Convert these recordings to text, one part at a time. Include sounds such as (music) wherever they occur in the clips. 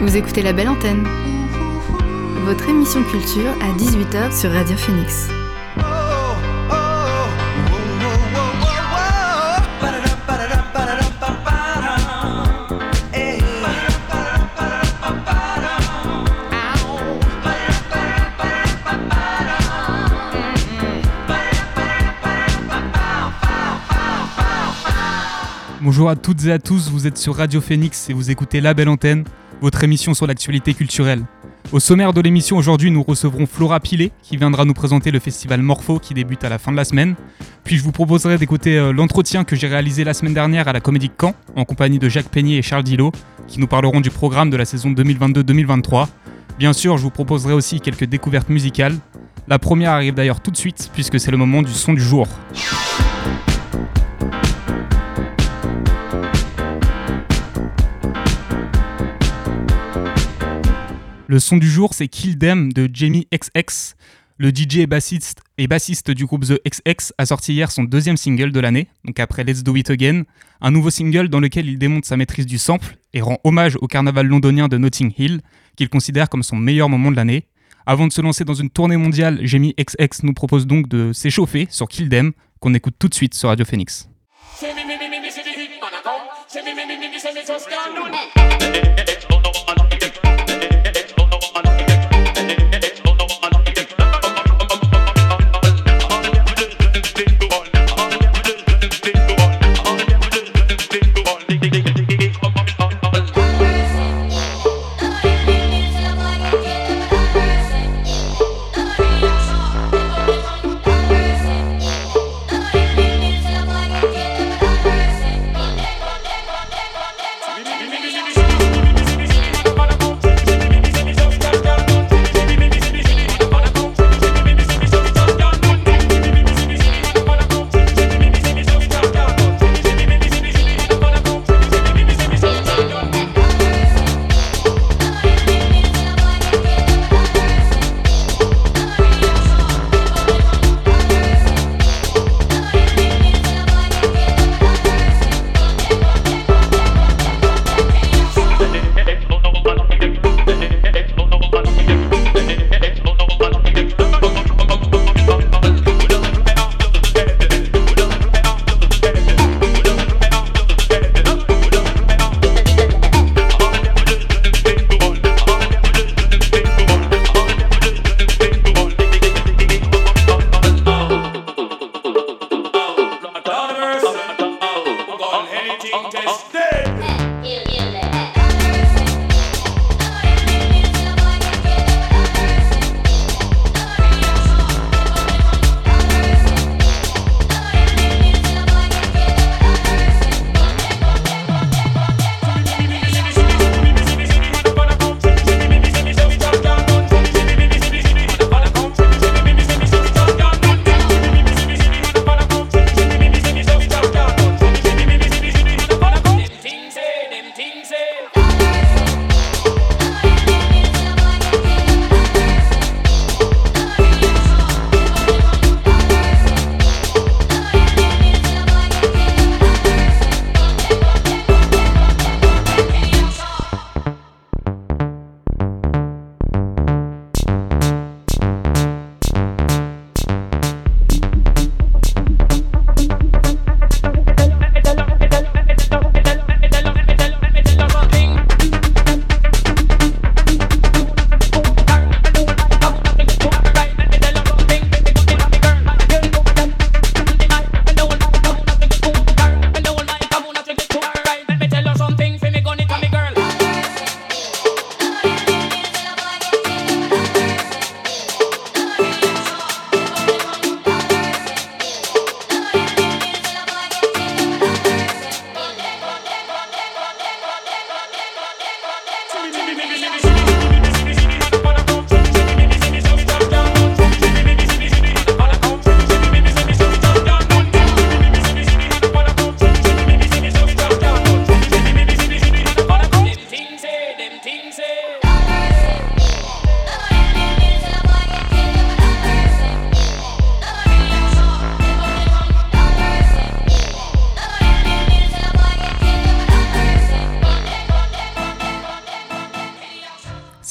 Vous écoutez La Belle Antenne, votre émission culture à 18h sur Radio Phoenix. Bonjour à toutes et à tous, vous êtes sur Radio Phoenix et vous écoutez La Belle Antenne, votre émission sur l'actualité culturelle. Au sommaire de l'émission aujourd'hui, nous recevrons Flora Pilet qui viendra nous présenter le festival Morpho qui débute à la fin de la semaine. Puis je vous proposerai d'écouter euh, l'entretien que j'ai réalisé la semaine dernière à la Comédie Caen en compagnie de Jacques Peignet et Charles Dillot qui nous parleront du programme de la saison 2022-2023. Bien sûr, je vous proposerai aussi quelques découvertes musicales. La première arrive d'ailleurs tout de suite puisque c'est le moment du son du jour. Le son du jour, c'est Kill Them de Jamie XX. Le DJ et bassiste, et bassiste du groupe The XX a sorti hier son deuxième single de l'année, donc après Let's Do It Again, un nouveau single dans lequel il démonte sa maîtrise du sample et rend hommage au carnaval londonien de Notting Hill, qu'il considère comme son meilleur moment de l'année. Avant de se lancer dans une tournée mondiale, Jamie XX nous propose donc de s'échauffer sur Kill Them, qu'on écoute tout de suite sur Radio Phoenix.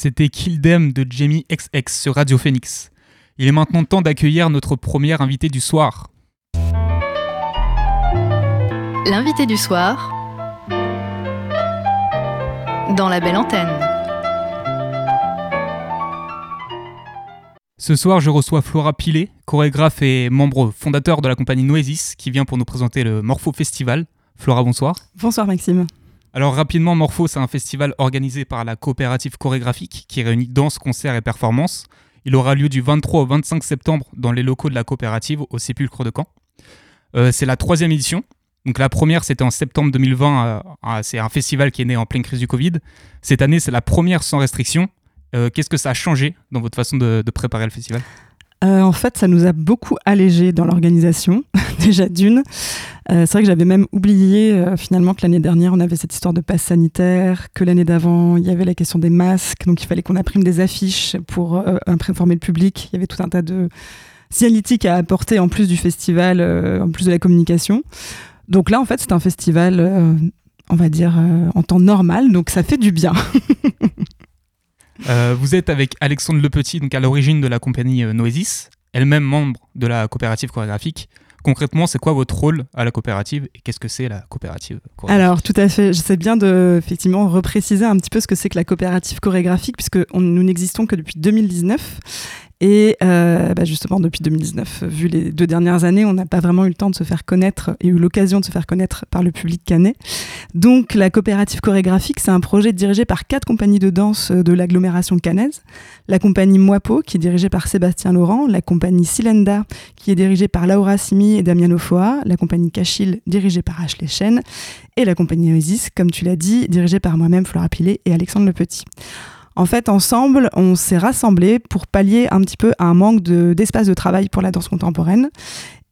C'était Kill Them de Jamie XX sur Radio Phoenix. Il est maintenant temps d'accueillir notre première invité du soir. L'invité du soir dans la belle antenne. Ce soir, je reçois Flora Pilet, chorégraphe et membre fondateur de la compagnie Noesis, qui vient pour nous présenter le Morpho Festival. Flora, bonsoir. Bonsoir Maxime. Alors rapidement, Morpho, c'est un festival organisé par la coopérative chorégraphique qui réunit danse, concerts et performances. Il aura lieu du 23 au 25 septembre dans les locaux de la coopérative au Sépulcre de Caen. Euh, c'est la troisième édition. Donc la première, c'était en septembre 2020. Euh, c'est un festival qui est né en pleine crise du Covid. Cette année, c'est la première sans restriction. Euh, qu'est-ce que ça a changé dans votre façon de préparer le festival? Euh, en fait, ça nous a beaucoup allégé dans l'organisation, (laughs) déjà d'une. Euh, c'est vrai que j'avais même oublié euh, finalement que l'année dernière, on avait cette histoire de passe sanitaire, que l'année d'avant, il y avait la question des masques, donc il fallait qu'on imprime des affiches pour informer le public. Il y avait tout un tas de signalétiques à apporter en plus du festival, en plus de la communication. Donc là, en fait, c'est un festival, on va dire, en temps normal, donc ça fait du bien. (laughs) Euh, vous êtes avec Alexandre Lepetit, donc à l'origine de la compagnie euh, Noesis, elle-même membre de la coopérative chorégraphique. Concrètement, c'est quoi votre rôle à la coopérative et qu'est-ce que c'est la coopérative Alors, tout à fait. J'essaie bien de effectivement repréciser un petit peu ce que c'est que la coopérative chorégraphique, puisque nous n'existons que depuis 2019 et euh, bah justement, depuis 2019, vu les deux dernières années, on n'a pas vraiment eu le temps de se faire connaître et eu l'occasion de se faire connaître par le public canet. Donc, la coopérative chorégraphique, c'est un projet dirigé par quatre compagnies de danse de l'agglomération canaise. La compagnie Moipo, qui est dirigée par Sébastien Laurent, la compagnie Silenda, qui est dirigée par Laura Simi et Damien Ofoa, la compagnie Cachil, dirigée par Ashley Chen, et la compagnie Oasis, comme tu l'as dit, dirigée par moi-même, Flora Pilet et Alexandre Le Petit. En fait, ensemble, on s'est rassemblés pour pallier un petit peu un manque d'espace de, travail pour la danse contemporaine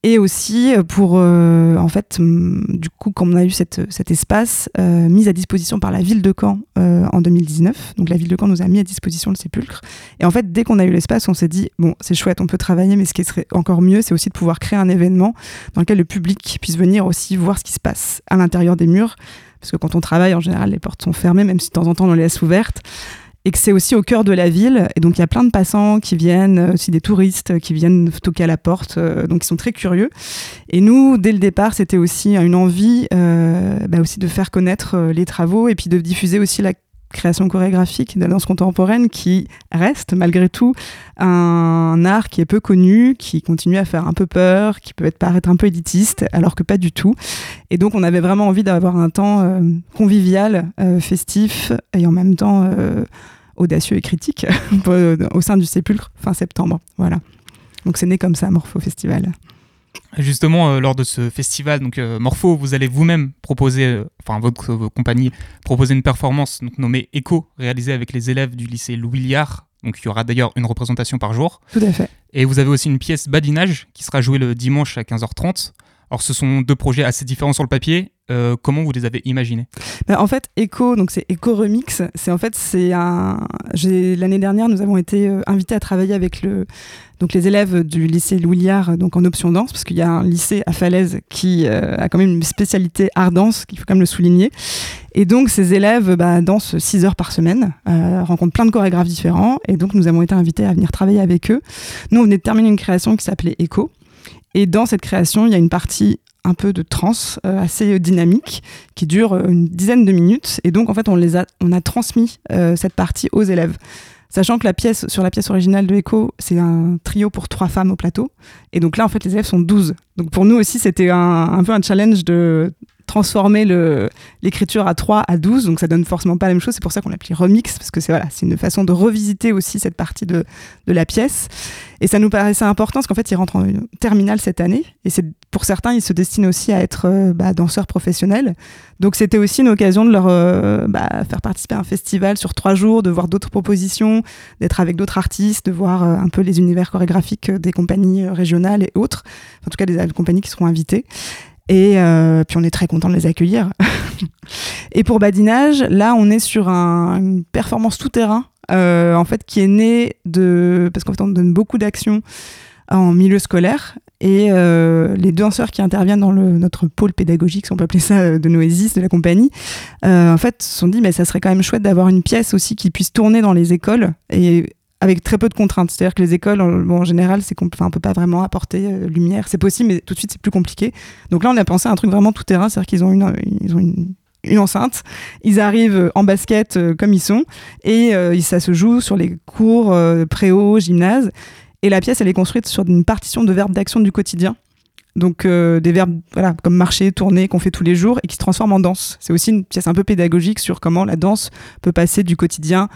et aussi pour, euh, en fait, du coup, quand on a eu cet espace euh, mis à disposition par la ville de Caen euh, en 2019, donc la ville de Caen nous a mis à disposition le sépulcre. Et en fait, dès qu'on a eu l'espace, on s'est dit, bon, c'est chouette, on peut travailler, mais ce qui serait encore mieux, c'est aussi de pouvoir créer un événement dans lequel le public puisse venir aussi voir ce qui se passe à l'intérieur des murs. Parce que quand on travaille, en général, les portes sont fermées, même si de temps en temps on les laisse ouvertes et que c'est aussi au cœur de la ville. Et donc il y a plein de passants qui viennent, euh, aussi des touristes qui viennent toquer à la porte, euh, donc ils sont très curieux. Et nous, dès le départ, c'était aussi une envie euh, bah aussi de faire connaître les travaux et puis de diffuser aussi la création chorégraphique de la danse contemporaine qui reste malgré tout un art qui est peu connu, qui continue à faire un peu peur, qui peut être paraître un peu élitiste, alors que pas du tout. Et donc on avait vraiment envie d'avoir un temps convivial, festif et en même temps audacieux et critique (laughs) au sein du Sépulcre fin septembre. Voilà. Donc c'est né comme ça, Morpho Festival. Justement, euh, lors de ce festival, donc euh, Morpho, vous allez vous-même proposer, euh, enfin votre compagnie proposer une performance donc, nommée Echo, réalisée avec les élèves du lycée Louis Liard. Donc il y aura d'ailleurs une représentation par jour. Tout à fait. Et vous avez aussi une pièce Badinage qui sera jouée le dimanche à 15h30. Alors ce sont deux projets assez différents sur le papier. Euh, comment vous les avez imaginés? Bah, En fait, Echo, donc c'est Echo Remix. C'est en fait c'est un. L'année dernière, nous avons été euh, invités à travailler avec le donc les élèves du lycée Louillard donc en option danse parce qu'il y a un lycée à Falaise qui euh, a quand même une spécialité art danse qu'il faut quand même le souligner. Et donc ces élèves bah, dansent 6 heures par semaine, rencontrent plein de chorégraphes différents et donc nous avons été invités à venir travailler avec eux. Nous on venait de terminer une création qui s'appelait Echo et dans cette création, il y a une partie un peu de trance euh, assez dynamique qui dure euh, une dizaine de minutes. Et donc, en fait, on, les a, on a transmis euh, cette partie aux élèves. Sachant que la pièce, sur la pièce originale de Echo, c'est un trio pour trois femmes au plateau. Et donc là, en fait, les élèves sont 12. Donc pour nous aussi, c'était un, peu un challenge de transformer l'écriture à 3 à 12, donc ça donne forcément pas la même chose. C'est pour ça qu'on l'appelle remix, parce que c'est voilà, une façon de revisiter aussi cette partie de, de la pièce. Et ça nous paraissait important, parce qu'en fait, il rentre en terminale cette année, et c'est pour certains, ils se destinent aussi à être euh, bah, danseurs professionnels. Donc c'était aussi une occasion de leur euh, bah, faire participer à un festival sur trois jours, de voir d'autres propositions, d'être avec d'autres artistes, de voir euh, un peu les univers chorégraphiques des compagnies régionales et autres, en tout cas des compagnies qui seront invitées. Et euh, puis on est très content de les accueillir. (laughs) et pour badinage, là on est sur un, une performance tout terrain, euh, en fait qui est née de parce qu'en fait on donne beaucoup d'actions en milieu scolaire Et euh, les danseurs qui interviennent dans le, notre pôle pédagogique, si on peut appeler ça, euh, de Noésis, de la compagnie, euh, en fait, se sont dit, mais ça serait quand même chouette d'avoir une pièce aussi qui puisse tourner dans les écoles avec très peu de contraintes. C'est-à-dire que les écoles, en, bon, en général, c'est qu'on enfin, peut pas vraiment apporter euh, lumière. C'est possible, mais tout de suite, c'est plus compliqué. Donc là, on a pensé à un truc vraiment tout terrain, c'est-à-dire qu'ils ont une, ils ont une enceinte, ils arrivent en basket euh, comme ils sont et euh, ça se joue sur les cours euh, préau, gymnase et la pièce elle est construite sur une partition de verbes d'action du quotidien. Donc euh, des verbes voilà, comme marcher, tourner qu'on fait tous les jours et qui se transforment en danse. C'est aussi une pièce un peu pédagogique sur comment la danse peut passer du quotidien,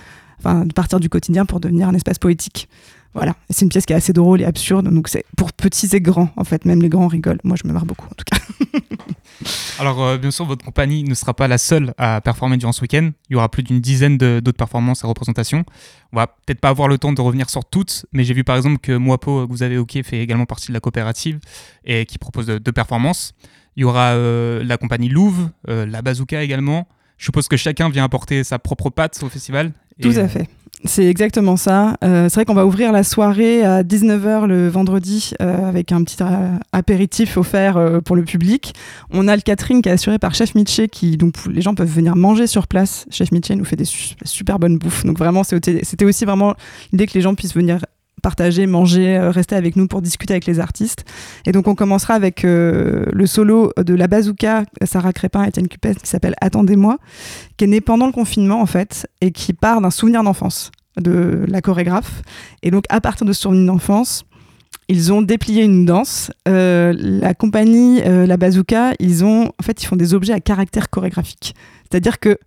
de partir du quotidien pour devenir un espace poétique. Voilà, c'est une pièce qui est assez drôle et absurde, donc c'est pour petits et grands en fait, même les grands rigolent. Moi je me marre beaucoup en tout cas. (laughs) Alors, euh, bien sûr, votre compagnie ne sera pas la seule à performer durant ce week-end. Il y aura plus d'une dizaine d'autres performances et représentations. On va peut-être pas avoir le temps de revenir sur toutes, mais j'ai vu par exemple que Moapo, que vous avez OK, fait également partie de la coopérative et qui propose de- deux performances. Il y aura euh, la compagnie Louvre, euh, la Bazooka également. Je suppose que chacun vient apporter sa propre patte au festival. Tout à fait. C'est exactement ça. Euh, c'est vrai qu'on va ouvrir la soirée à 19h le vendredi euh, avec un petit euh, apéritif offert euh, pour le public. On a le catering qui est assuré par Chef Miché qui donc les gens peuvent venir manger sur place. Chef Miché nous fait des su- super bonnes bouffes. Donc vraiment c'était aussi vraiment l'idée que les gens puissent venir partager, manger, euh, rester avec nous pour discuter avec les artistes. Et donc on commencera avec euh, le solo de la bazooka Sarah Crépin et Étienne Cupès qui s'appelle Attendez-moi qui est né pendant le confinement en fait et qui part d'un souvenir d'enfance de la chorégraphe. Et donc à partir de ce souvenir d'enfance, ils ont déplié une danse. Euh, la compagnie, euh, la Bazooka, ils ont en fait ils font des objets à caractère chorégraphique. C'est-à-dire que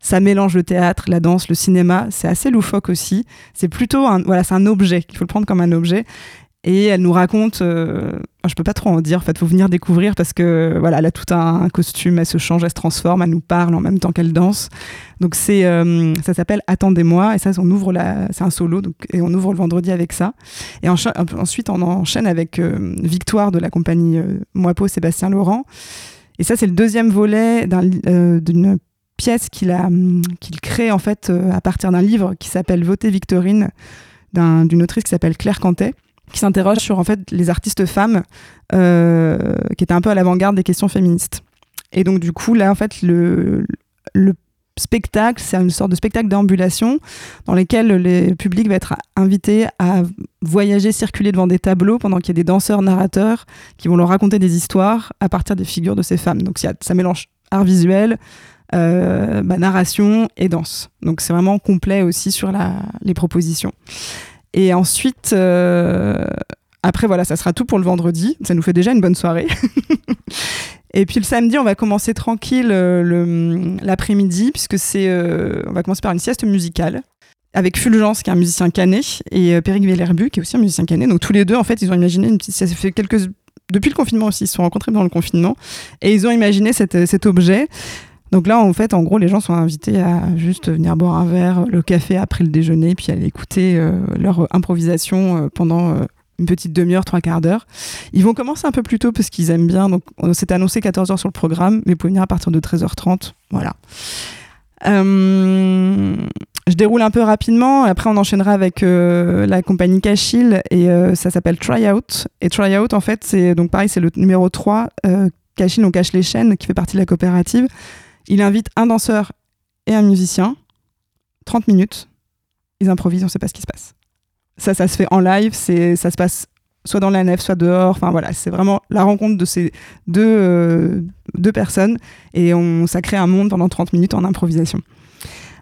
ça mélange le théâtre, la danse, le cinéma. C'est assez loufoque aussi. C'est plutôt un voilà, c'est un objet. Il faut le prendre comme un objet. Et elle nous raconte, euh, je peux pas trop en dire, en fait, faut venir découvrir parce que voilà, elle a tout un, costume, elle se change, elle se transforme, elle nous parle en même temps qu'elle danse. Donc c'est, euh, ça s'appelle Attendez-moi et ça, on ouvre la, c'est un solo, donc et on ouvre le vendredi avec ça. Et ensuite, on enchaîne avec euh, Victoire de la compagnie euh, Moipo Sébastien Laurent. Et ça, c'est le deuxième volet d'une pièce qu'il a, hum, qu'il crée en fait euh, à partir d'un livre qui s'appelle Voter Victorine d'un- d'une autrice qui s'appelle Claire Cantet qui s'interroge sur en fait les artistes femmes euh, qui étaient un peu à l'avant-garde des questions féministes. Et donc du coup là en fait le, le spectacle, c'est une sorte de spectacle d'ambulation dans lequel le public va être invité à voyager, circuler devant des tableaux pendant qu'il y a des danseurs narrateurs qui vont leur raconter des histoires à partir des figures de ces femmes. Donc ça mélange art visuel, euh, bah, narration et danse. Donc c'est vraiment complet aussi sur les propositions. Et ensuite, euh, après voilà, ça sera tout pour le vendredi. Ça nous fait déjà une bonne soirée. (laughs) Et puis le samedi, on va commencer tranquille euh, l'après-midi, puisque c'est, euh, on va commencer par une sieste musicale avec Fulgence, qui est un musicien canet, et euh, Péric Vellerbu, qui est aussi un musicien canet. Donc tous les deux, en fait, ils ont imaginé une petite. Ça s'est fait quelques depuis le confinement aussi. Ils se sont rencontrés dans le confinement et ils ont imaginé cet objet. Donc là, en fait, en gros, les gens sont invités à juste venir boire un verre, le café après le déjeuner, puis aller écouter euh, leur improvisation euh, pendant euh, une petite demi-heure, trois quarts d'heure. Ils vont commencer un peu plus tôt parce qu'ils aiment bien. Donc, on s'était annoncé 14h sur le programme, mais vous pouvez venir à partir de 13h30. Voilà. Je déroule un peu rapidement. Après, on enchaînera avec la compagnie Cachil et ça s'appelle Tryout. Et Tryout, en fait, c'est donc pareil, c'est le numéro 3. Euh, Cachil, on cache les chaînes, qui fait partie de la coopérative. Il invite un danseur et un musicien. 30 minutes. Ils improvisent, on ne sait pas ce qui se passe. Ça, ça se fait en live. C'est, ça se passe soit dans la nef, soit dehors. Enfin voilà, c'est vraiment la rencontre de ces deux, euh, personnes et on, ça crée un monde pendant 30 minutes en improvisation.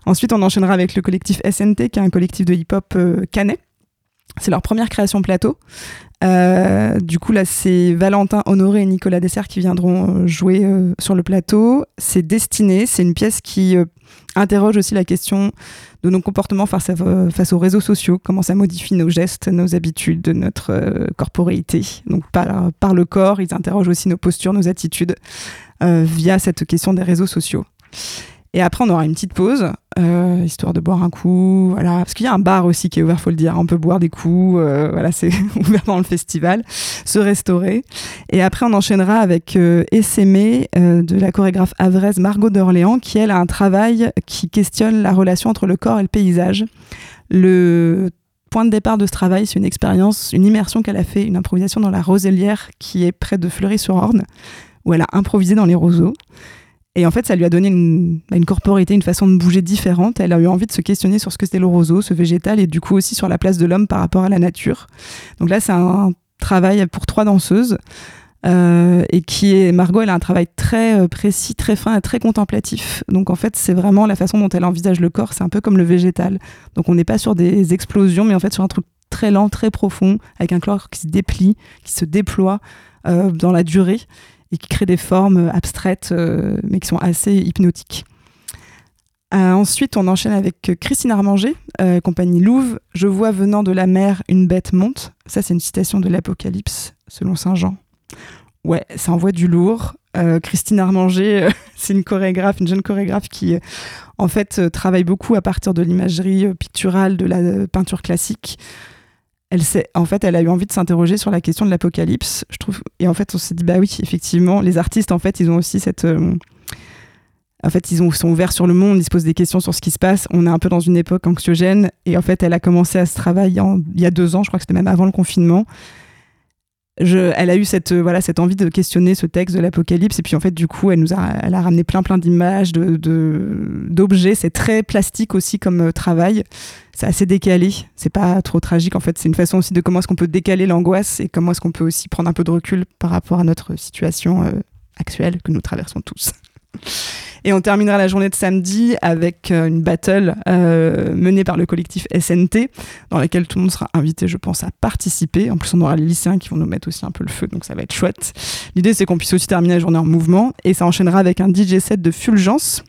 Ensuite, on enchaînera avec le collectif SNT, qui est un collectif de hip-hop euh, canet. C'est leur première création plateau. Euh, du coup, là, c'est Valentin Honoré et Nicolas Dessert qui viendront euh, jouer euh, sur le plateau. C'est Destiné, c'est une pièce qui interroge aussi la question de nos comportements face, aux réseaux sociaux, comment ça modifie nos gestes, nos habitudes, notre corporéité. Donc par, le corps, ils interrogent aussi nos postures, nos attitudes via cette question des réseaux sociaux. Et après, on aura une petite pause, euh, histoire de boire un coup. Voilà. Parce qu'il y a un bar aussi qui est ouvert, faut le dire. On peut boire des coups. Euh, voilà, c'est (laughs) ouvert dans le festival. Se restaurer. Et après, on enchaînera avec euh, Essémé euh, de la chorégraphe havraise Margot d'Orléans, qui, elle, a un travail qui questionne la relation entre le corps et le paysage. Le point de départ de ce travail, c'est une expérience, une immersion qu'elle a fait, une improvisation dans la Roselière qui est près de Fleury-sur-Orne, où elle a improvisé dans les roseaux. Et en fait, ça lui a donné une, bah, une corporité, une façon de bouger différente. Elle a eu envie de se questionner sur ce que c'était le roseau, ce végétal, et du coup aussi sur la place de l'homme par rapport à la nature. Donc là, c'est un travail pour trois danseuses. Euh, et qui est Margot, elle a un travail très euh, précis, très fin très contemplatif. Donc en fait, c'est vraiment la façon dont elle envisage le corps, c'est un peu comme le végétal. Donc on n'est pas sur des explosions, mais en fait sur un truc très lent, très profond, avec un corps qui se déplie, qui se déploie euh, dans la durée et qui crée des formes abstraites, mais qui sont assez hypnotiques. ensuite, on enchaîne avec Christine Armanger, compagnie Louvre. Je vois venant de la mer une bête monte. Ça, c'est une citation de l'Apocalypse, selon Saint Jean. Ouais, ça envoie du lourd. Euh, Christine Armanger, euh, (laughs) c'est une chorégraphe, une jeune chorégraphe qui, euh, en fait, travaille beaucoup à partir de l'imagerie picturale de la peinture classique. Elle en fait, elle a eu envie de s'interroger sur la question de l'apocalypse, je trouve. Et en fait, on s'est dit, bah oui, effectivement, les artistes, en fait, ils ont aussi cette. en fait, ils ont, sont ouverts sur le monde, ils se posent des questions sur ce qui se passe. On est un peu dans une époque anxiogène. Et en fait, elle a commencé à ce travail il y a deux ans, je crois que c'était même avant le confinement elle a eu cette euh, voilà cette envie de questionner ce texte de l'Apocalypse. Et puis en fait du coup elle nous a elle a ramené plein plein d'images de d'objets. C'est très plastique aussi comme euh, travail. C'est assez décalé. C'est pas trop tragique en fait. C'est une façon aussi de comment est-ce qu'on peut décaler l'angoisse et comment est-ce qu'on peut aussi prendre un peu de recul par rapport à notre situation euh, actuelle que nous traversons tous et on terminera la journée de samedi avec euh, une battle euh, menée par le collectif SNT, dans laquelle tout le monde sera invité, je pense, à participer. En plus, on aura les lycéens qui vont nous mettre aussi un peu le feu, donc ça va être chouette. L'idée, c'est qu'on puisse aussi terminer la journée en mouvement, et ça enchaînera avec un DJ set de Fulgence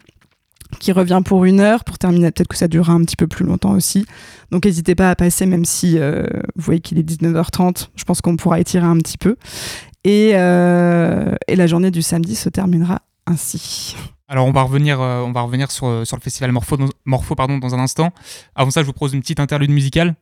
qui revient pour une heure, pour terminer, peut-être que ça durera un petit peu plus longtemps aussi. Donc n'hésitez pas à passer, même si euh, vous voyez qu'il est 19h30, je pense qu'on pourra étirer un petit peu. Et, et la journée du samedi se terminera ainsi. Alors on va revenir, euh, on va revenir sur, euh, sur le festival Morpho, Morpho pardon, dans un instant. Avant ça, je vous propose une petite interlude musicale.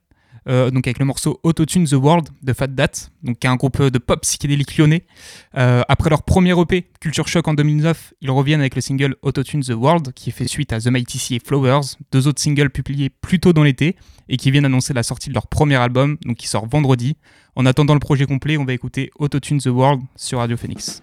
Euh, donc avec le morceau Autotune the World de Fat Dat, donc qui est un groupe de pop psychédélique lyonnais. après leur premier EP, Culture Shock en 2009, ils reviennent avec le single Autotune the World, qui fait suite à The Mighty Sea et Flowers, deux autres singles publiés plus tôt dans l'été et qui viennent annoncer la sortie de leur premier album, donc qui sort vendredi. En attendant le projet complet, on va écouter Autotune the World sur Radio Phoenix.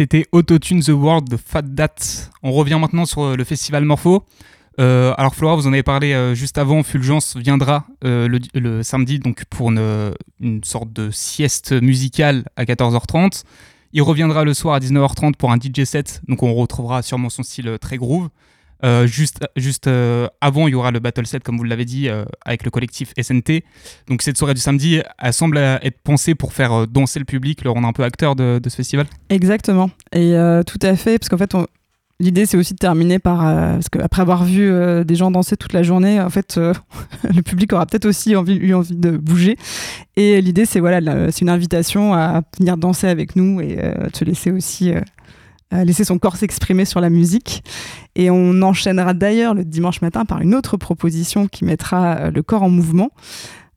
C'était Autotune the World de Fat Dat. On revient maintenant sur euh, le festival Morpho. Euh, alors Flora, vous en avez parlé euh, juste avant, Fulgence viendra le, samedi donc pour une, une, sorte de sieste musicale à 14h30. Il reviendra le soir à 19h30 pour un DJ set, donc on retrouvera sûrement son style très groove. Euh, juste euh, avant, il y aura le battle set, comme vous l'avez dit, euh, avec le collectif SNT. Donc cette soirée du samedi, elle semble être pensée pour faire danser le public, le rendre un peu acteur de, ce festival. Exactement. Et tout à fait, parce qu'en fait, L'idée, c'est aussi de terminer par parce qu'après avoir vu des gens danser toute la journée, en fait, (laughs) le public aura peut-être aussi envie, eu envie de bouger. Et l'idée, c'est voilà, c'est une invitation à venir danser avec nous et te laisser aussi laisser son corps s'exprimer sur la musique. Et on enchaînera d'ailleurs le dimanche matin par une autre proposition qui mettra euh, le corps en mouvement.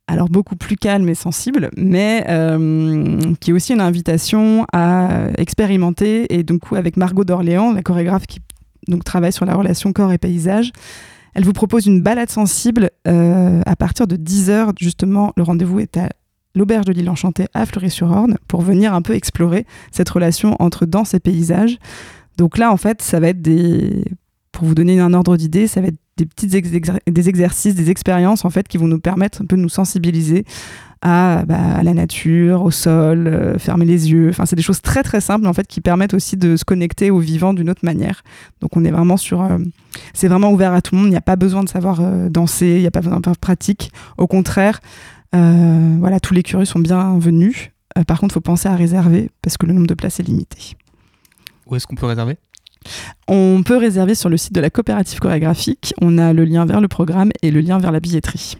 Alors beaucoup plus calme et sensible, mais euh, qui est aussi une invitation à expérimenter. Et donc avec Margot d'Orléans, la chorégraphe qui donc travaille sur la relation corps et paysage, elle vous propose une balade sensible euh, à partir de 10h. Justement, le rendez-vous est à l'auberge de l'île enchantée à Fleury-sur-Orne pour venir un peu explorer cette relation entre danse et paysage. Donc là, en fait, ça va être des. Pour vous donner un ordre d'idée, ça va être des petits des exercices, des expériences en fait qui vont nous permettre un peu de nous sensibiliser à, bah, la nature, au sol, euh, fermer les yeux. Enfin, c'est des choses très très simples en fait qui permettent aussi de se connecter au vivant d'une autre manière. Donc on est vraiment sur, euh, c'est vraiment ouvert à tout le monde. Il n'y a pas besoin de savoir euh, danser, il n'y a pas besoin de faire pratique. Au contraire, euh, voilà, tous les curieux sont bienvenus. Euh, par contre, il faut penser à réserver parce que le nombre de places est limité. Où est-ce qu'on peut réserver? On peut réserver sur le site de la coopérative chorégraphique. On a le lien vers le programme et le lien vers la billetterie.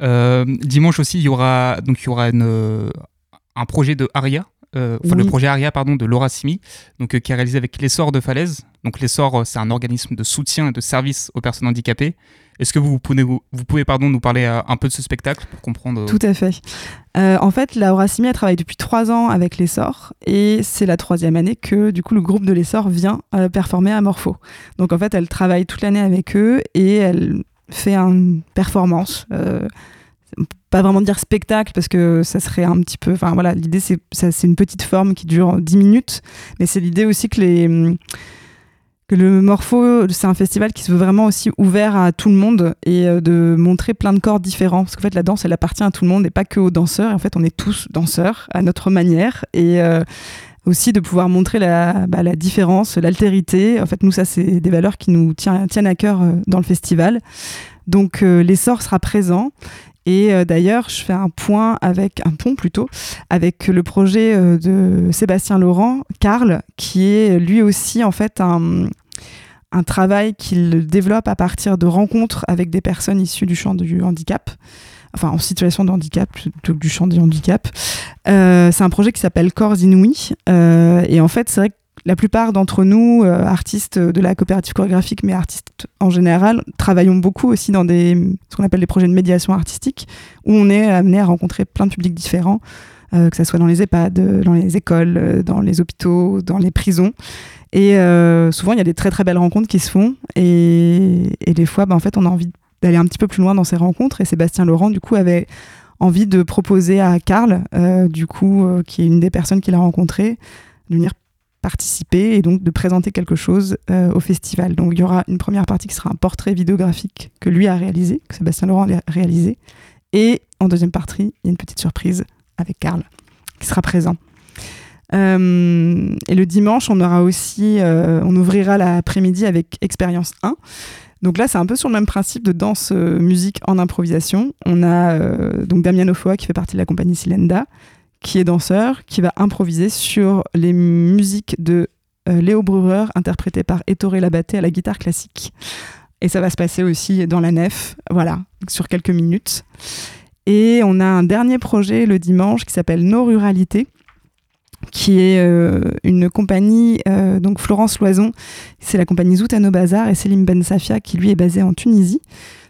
Euh, dimanche aussi, il y aura, donc, il y aura un projet de Aria, enfin le projet Aria pardon, de Laura Simi, donc, qui est réalisé avec l'essor de Falaise. Donc l'essor, c'est un organisme de soutien et de service aux personnes handicapées. Est-ce que vous pouvez, vous, pouvez nous parler euh, un peu de ce spectacle pour comprendre euh, Tout à fait. Euh, en fait, Laura Simi a travaillé depuis trois ans avec l'Essor et c'est la troisième année que du coup le groupe de l'Essor vient performer à Morpho. Donc en fait, elle travaille toute l'année avec eux et elle fait une performance. pas vraiment dire spectacle parce que ça serait un petit peu. Enfin voilà, l'idée c'est une petite forme qui dure 10 minutes, mais c'est l'idée aussi que les le Morpho, c'est un festival qui se veut vraiment aussi ouvert à tout le monde et euh, de montrer plein de corps différents. Parce qu'en fait, la danse, elle appartient à tout le monde et pas que aux danseurs. Et en fait, on est tous danseurs à notre manière. Et euh, aussi de pouvoir montrer la, bah, la différence, l'altérité. En fait, nous, ça, c'est des valeurs qui nous tiennent à cœur euh, dans le festival. Donc, l'essor sera présent. Et d'ailleurs, je fais un point avec un pont plutôt avec le projet de Sébastien Laurent, Karl, qui est lui aussi en fait un, un travail qu'il développe à partir de rencontres avec des personnes issues du champ du handicap, enfin en situation de handicap plutôt que du champ du handicap. Euh, c'est un projet qui s'appelle Corps Inouïs. Euh, et en fait, c'est vrai que la plupart d'entre nous, euh, artistes de la coopérative chorégraphique, mais artistes en général, travaillons beaucoup aussi dans des, ce qu'on appelle des projets de médiation artistique, où on est amené à rencontrer plein de publics différents, que ce soit dans les EHPAD, dans les écoles, dans les hôpitaux, dans les prisons. Et euh, souvent, il y a des très très belles rencontres qui se font. Et, des fois, bah, en fait, on a envie d'aller un petit peu plus loin dans ces rencontres. Et Sébastien Laurent, du coup, avait envie de proposer à Karl, euh, du coup, euh, qui est une des personnes qu'il a rencontrées, de venir participer et donc de présenter quelque chose au festival. Donc il y aura une première partie qui sera un portrait vidéographique que lui a réalisé, que Sébastien Laurent a réalisé. Et en deuxième partie, il y a une petite surprise avec Karl qui sera présent. Euh, et le dimanche, on aura aussi, euh, on ouvrira l'après-midi avec Expérience 1. Donc là, c'est un peu sur le même principe de danse euh, musique en improvisation. On a donc Damien Ofoa qui fait partie de la compagnie Silenda, qui est danseur, qui va improviser sur les musiques de Léo Breuer, interprétées par Ettore Labatté à la guitare classique. Et ça va se passer aussi dans la nef, voilà, sur quelques minutes. Et on a un dernier projet le dimanche qui s'appelle Nos Ruralités, qui est euh, une compagnie, euh, donc Florence Loison, c'est la compagnie Zoutano Bazar, et Selim Ben Safia, qui lui est basé en Tunisie.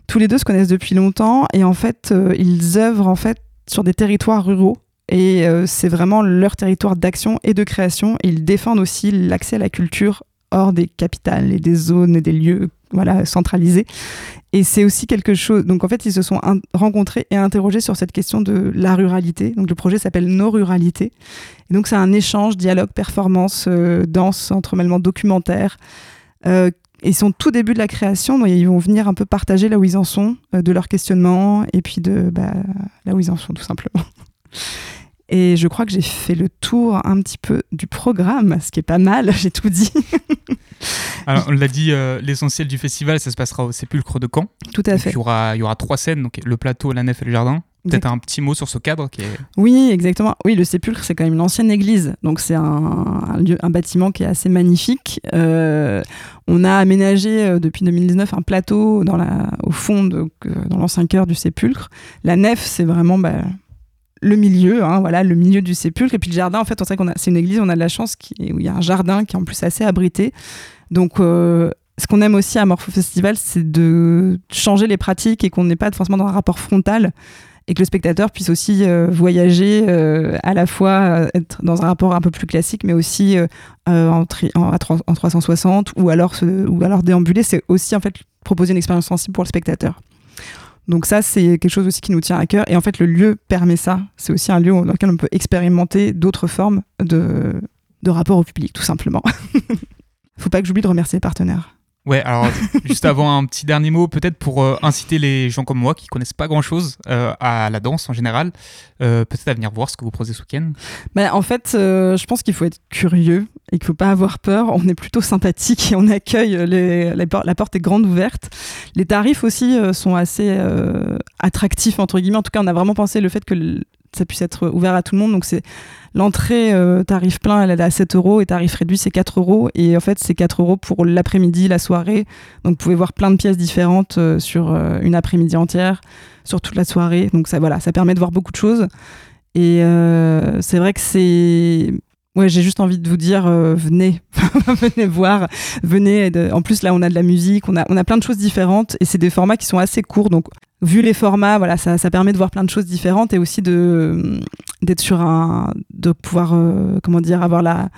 Tous les deux se connaissent depuis longtemps, et en fait, euh, ils œuvrent en fait sur des territoires ruraux, et c'est vraiment leur territoire d'action et de création. ils défendent aussi l'accès à la culture hors des capitales et des zones et des lieux voilà, centralisé. Et c'est aussi quelque chose. Donc en fait, ils se sont rencontrés et interrogés sur cette question de la ruralité. Donc le projet s'appelle Nos Ruralités. Et donc c'est un échange, dialogue, performance, euh, danse, entremêlement documentaire. Euh, et ils sont tout début de la création, donc ils vont venir un peu partager là où ils en sont, euh, de leur questionnement, et puis de bah, là où ils en sont tout simplement. Et je crois que j'ai fait le tour un petit peu du programme, ce qui est pas mal, (laughs) j'ai tout dit. Alors, on l'a dit, euh, l'essentiel du festival, ça se passera au Sépulcre de Caen. Tout à fait. Il y, aura, il y aura trois scènes, donc le plateau, la nef et le jardin. Peut-être un petit mot sur ce cadre qui est... Oui, exactement. Oui, le Sépulcre, c'est quand même une ancienne église. Donc, c'est un, un, bâtiment qui est assez magnifique. Euh, on a aménagé euh, depuis 2019 un plateau dans la, au fond, de, dans l'ancien cœur du Sépulcre. La nef, c'est vraiment bah, le milieu, hein, voilà, le milieu du sépulcre. Et puis le jardin, en fait, on sait qu'on a, c'est une église, on a de la chance qui, où il y a un jardin qui est en plus assez abrité. Donc, euh, ce qu'on aime aussi à Morpho Festival, c'est de changer les pratiques et qu'on n'est pas forcément dans un rapport frontal et que le spectateur puisse aussi euh, voyager euh, à la fois être dans un rapport un peu plus classique, mais aussi en, en, 360 ou alors, ou alors déambuler. C'est aussi en fait proposer une expérience sensible pour le spectateur. Donc ça, c'est quelque chose aussi qui nous tient à cœur. Et en fait, le lieu permet ça. C'est aussi un lieu dans lequel on peut expérimenter d'autres formes de, rapport au public, tout simplement. (laughs) Faut pas que j'oublie de remercier les partenaires. Ouais, alors (laughs) juste avant un petit dernier mot, peut-être pour euh, inciter les gens comme moi qui connaissent pas grand-chose euh, à la danse en général, euh, peut-être à venir voir ce que vous proposez ce week-end. Bah, en fait, je pense qu'il faut être curieux et qu'il faut pas avoir peur. On est plutôt sympathique et on accueille les, la porte est grande ouverte. Les tarifs aussi sont assez attractifs entre guillemets. En tout cas, on a vraiment pensé le fait que ça puisse être ouvert à tout le monde. Donc c'est l'entrée euh, tarif plein, elle est à 7 euros et tarif réduit c'est 4 euros. Et en fait c'est 4 euros pour l'après-midi, la soirée. Donc vous pouvez voir plein de pièces différentes euh, sur euh, une après-midi entière, sur toute la soirée. Donc ça voilà, ça permet de voir beaucoup de choses. Et c'est vrai que c'est Ouais, j'ai juste envie de vous dire, venez, (laughs) venez voir, venez. En plus, là, on a de la musique, on a, on a plein de choses différentes et c'est des formats qui sont assez courts. Donc, vu les formats, voilà, ça, ça, permet de voir plein de choses différentes et aussi de d'être sur un, de pouvoir, euh, comment dire, avoir la,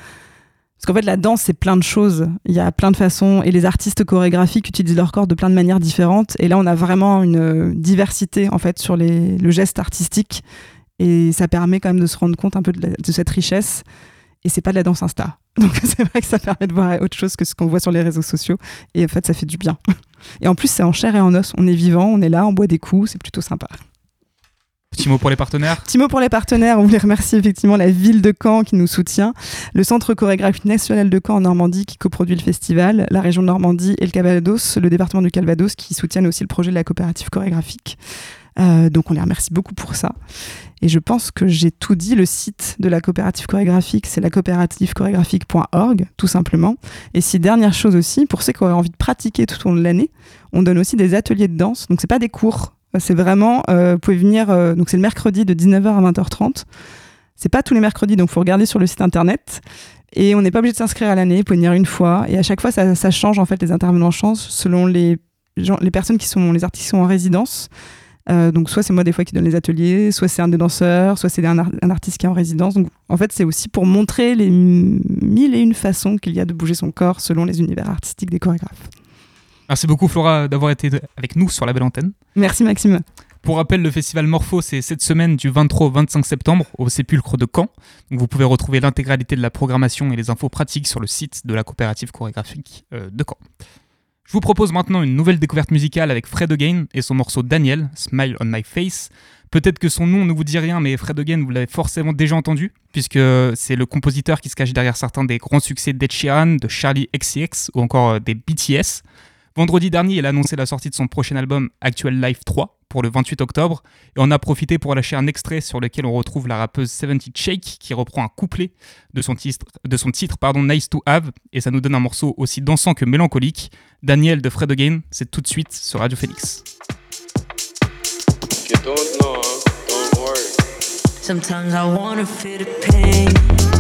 parce qu'en fait la danse c'est plein de choses, il y a plein de façons et les artistes chorégraphiques utilisent leur corps de plein de manières différentes. Et là on a vraiment une diversité en fait sur les, le geste artistique. Et ça permet quand même de se rendre compte un peu de cette richesse et c'est pas de la danse insta. (laughs) Donc c'est vrai que ça permet de voir autre chose que ce qu'on voit sur les réseaux sociaux et en fait ça fait du bien. (laughs) Et en plus, c'est en chair et en os. On est vivant, on est là, on boit des coups, c'est plutôt sympa. Petit mot pour les partenaires Petit mot pour les partenaires. On voulait remercier effectivement la ville de Caen qui nous soutient, le Centre chorégraphique national de Caen en Normandie qui coproduit le festival, la région de Normandie et le Calvados, le département du Calvados qui soutiennent aussi le projet de la coopérative chorégraphique. Euh, donc on les remercie beaucoup pour ça. Et je pense que j'ai tout dit. Le site de la coopérative chorégraphique, c'est la chorégraphique.org, tout simplement. Et si dernière chose aussi, pour ceux qui auraient envie de pratiquer tout au long de l'année, on donne aussi des ateliers de danse. Donc c'est pas des cours, c'est vraiment, euh, vous pouvez venir. Euh, donc c'est le mercredi de 19h à 20h30. C'est pas tous les mercredis, donc faut regarder sur le site internet. Et on n'est pas obligé de s'inscrire à l'année, vous pouvez venir une fois. Et à chaque fois, ça, ça change en fait, les intervenants changent selon les, les personnes qui sont, les artistes qui sont en résidence. Euh, donc soit c'est moi des fois qui donne les ateliers, soit c'est un des danseurs, soit c'est un, artiste qui est en résidence. Donc en fait c'est aussi pour montrer les mille et une façons qu'il y a de bouger son corps selon les univers artistiques des chorégraphes. Merci beaucoup Flora d'avoir été avec nous sur la belle antenne. Merci Maxime. Pour rappel, le festival Morpho, c'est cette semaine du 23 au 25 septembre au Sépulcre de Caen. Donc vous pouvez retrouver l'intégralité de la programmation et les infos pratiques sur le site de la coopérative chorégraphique euh, de Caen. Je vous propose maintenant une nouvelle découverte musicale avec Fred Again et son morceau Daniel, Smile on My Face. Peut-être que son nom ne vous dit rien, mais Fred Again, vous l'avez forcément déjà entendu, puisque c'est le compositeur qui se cache derrière certains des grands succès d'Ed Sheeran, de Charlie XCX ou encore euh, des BTS. Vendredi dernier, il a annoncé la sortie de son prochain album Actual Life 3 pour le 28 octobre, et on a profité pour lâcher un extrait sur lequel on retrouve la rappeuse 70 Shake qui reprend un couplet de son titre, de son titre pardon, Nice to Have, et ça nous donne un morceau aussi dansant que mélancolique. Daniel de Fred Again, c'est tout de suite sur Radio Phoenix. Sometimes I wanna feel the pain.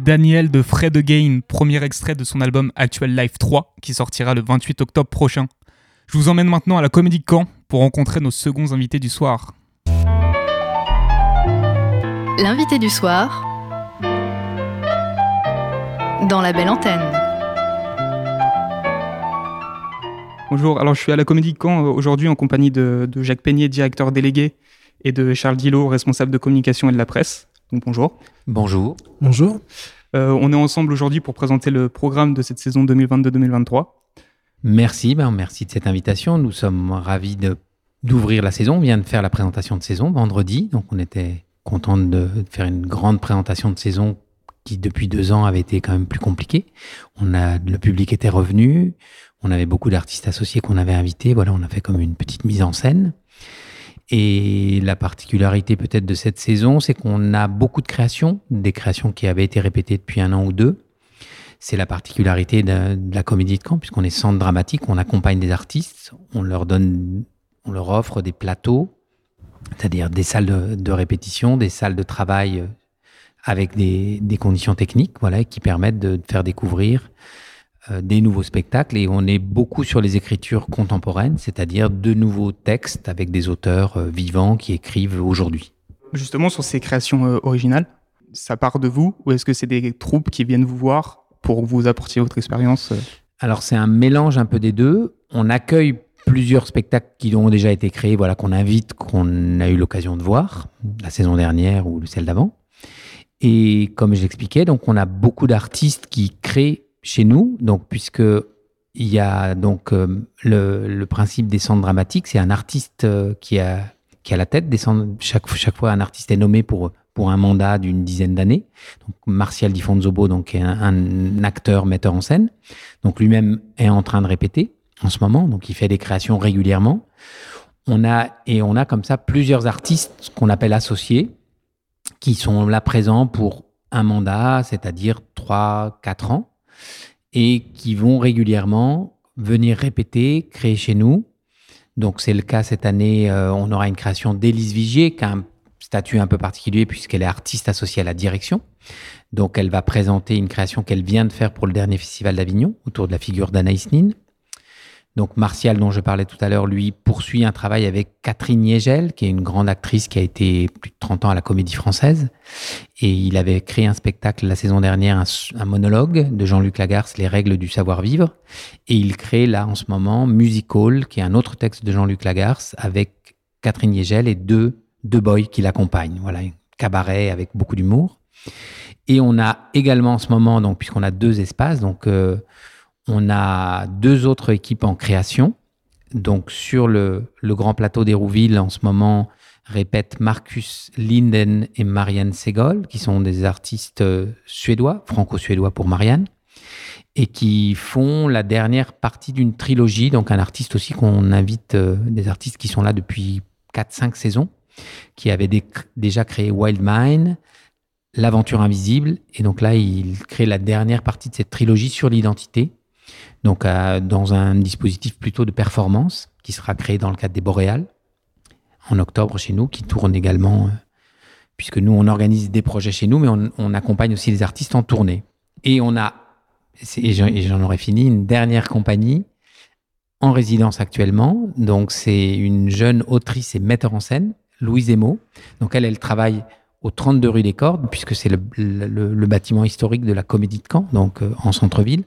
Daniel de Fred Again, premier extrait de son album Actual Life 3 qui sortira le 28 octobre prochain. Je vous emmène maintenant à la Comédie Camp pour rencontrer nos seconds invités du soir. L'invité du soir dans la belle antenne. Bonjour, alors je suis à la Comédie Camp euh, aujourd'hui en compagnie de, de Jacques Peignet, directeur délégué, et de Charles Dillot, responsable de communication et de la presse bonjour. Bonjour. Bonjour. Euh, on est ensemble aujourd'hui pour présenter le programme de cette saison 2022-2023. Merci, ben merci de cette invitation. Nous sommes ravis d'ouvrir la saison. On vient de faire la présentation de saison vendredi, donc on était content de faire une grande présentation de saison qui depuis deux ans avait été quand même plus compliquée. On a le public était revenu, on avait beaucoup d'artistes associés qu'on avait invités. Voilà, on a fait comme une petite mise en scène. Et la particularité peut-être de cette saison, c'est qu'on a beaucoup de créations, des créations qui avaient été répétées depuis un an ou deux. C'est la particularité de, la comédie de camp, puisqu'on est centre dramatique, on accompagne des artistes, on leur donne, on leur offre des plateaux, c'est-à-dire des salles de, répétition, des salles de travail avec des, des conditions techniques, voilà, qui permettent de faire découvrir des nouveaux spectacles et on est beaucoup sur les écritures contemporaines, c'est-à-dire de nouveaux textes avec des auteurs euh, vivants qui écrivent aujourd'hui. Justement, sur ces créations euh, originales, ça part de vous ou est-ce que c'est des troupes qui viennent vous voir pour vous apportiez votre expérience Alors c'est un mélange un peu des deux. On accueille plusieurs spectacles qui ont déjà été créés, voilà, qu'on invite, qu'on a eu l'occasion de voir la saison dernière ou celle d'avant. Et comme je l'expliquais, donc on a beaucoup d'artistes qui créent chez nous, donc puisque il y a donc euh, le, principe des centres dramatiques, c'est un artiste euh, qui a qui a la tête des. Chaque chaque fois, un artiste est nommé pour pour un mandat d'une dizaine d'années. Donc Martial Di Fonzobo, donc est un, acteur metteur en scène, donc lui-même est en train de répéter en ce moment, donc il fait des créations régulièrement. On a et on a comme ça plusieurs artistes qu'on appelle associés qui sont là présents pour un mandat, c'est-à-dire 3-4 ans et qui vont régulièrement venir répéter, créer chez nous. Donc c'est le cas cette année, euh, on aura une création d'Élise Vigier, qui est un statut un peu particulier puisqu'elle est artiste associée à la direction. Donc, elle va présenter une création qu'elle vient de faire pour le dernier festival d'Avignon autour de la figure d'Anaïs Nin. Donc Martial, dont je parlais tout à l'heure, lui poursuit un travail avec Catherine Niegel, qui est une grande actrice qui a été plus de 30 ans à la Comédie Française. Et il avait créé un spectacle la saison dernière, un, monologue de Jean-Luc Lagarce, Les règles du savoir-vivre. Et il crée là en ce moment Musical, qui est un autre texte de Jean-Luc Lagarce, avec Catherine Niegel et deux, deux boys qui l'accompagnent. Voilà, un cabaret avec beaucoup d'humour. Et on a également en ce moment, donc puisqu'on a deux espaces, donc euh, on a deux autres équipes en création. Donc sur le, grand plateau d'Hérouville, en ce moment, répètent Marcus Linden et Marianne Segol, qui sont des artistes euh, suédois, franco-suédois pour Marianne, et qui font la dernière partie d'une trilogie. Donc un artiste aussi qu'on invite, euh, des artistes qui sont là depuis 4-5 saisons, qui avaient déjà créé Wild Mind, L'aventure invisible, et donc là, il crée la dernière partie de cette trilogie sur l'identité donc dans un dispositif plutôt de performance qui sera créé dans le cadre des Boréales en octobre chez nous, qui tourne également, euh, puisque nous, on organise des projets chez nous, mais on, accompagne aussi les artistes en tournée. Et on a, et j'en aurais fini, une dernière compagnie en résidence actuellement. Donc c'est une jeune autrice et metteur en scène, Louise Emo. Donc elle, elle travaille au 32 rue des Cordes, puisque c'est le, bâtiment historique de la Comédie de Caen, donc euh, en centre-ville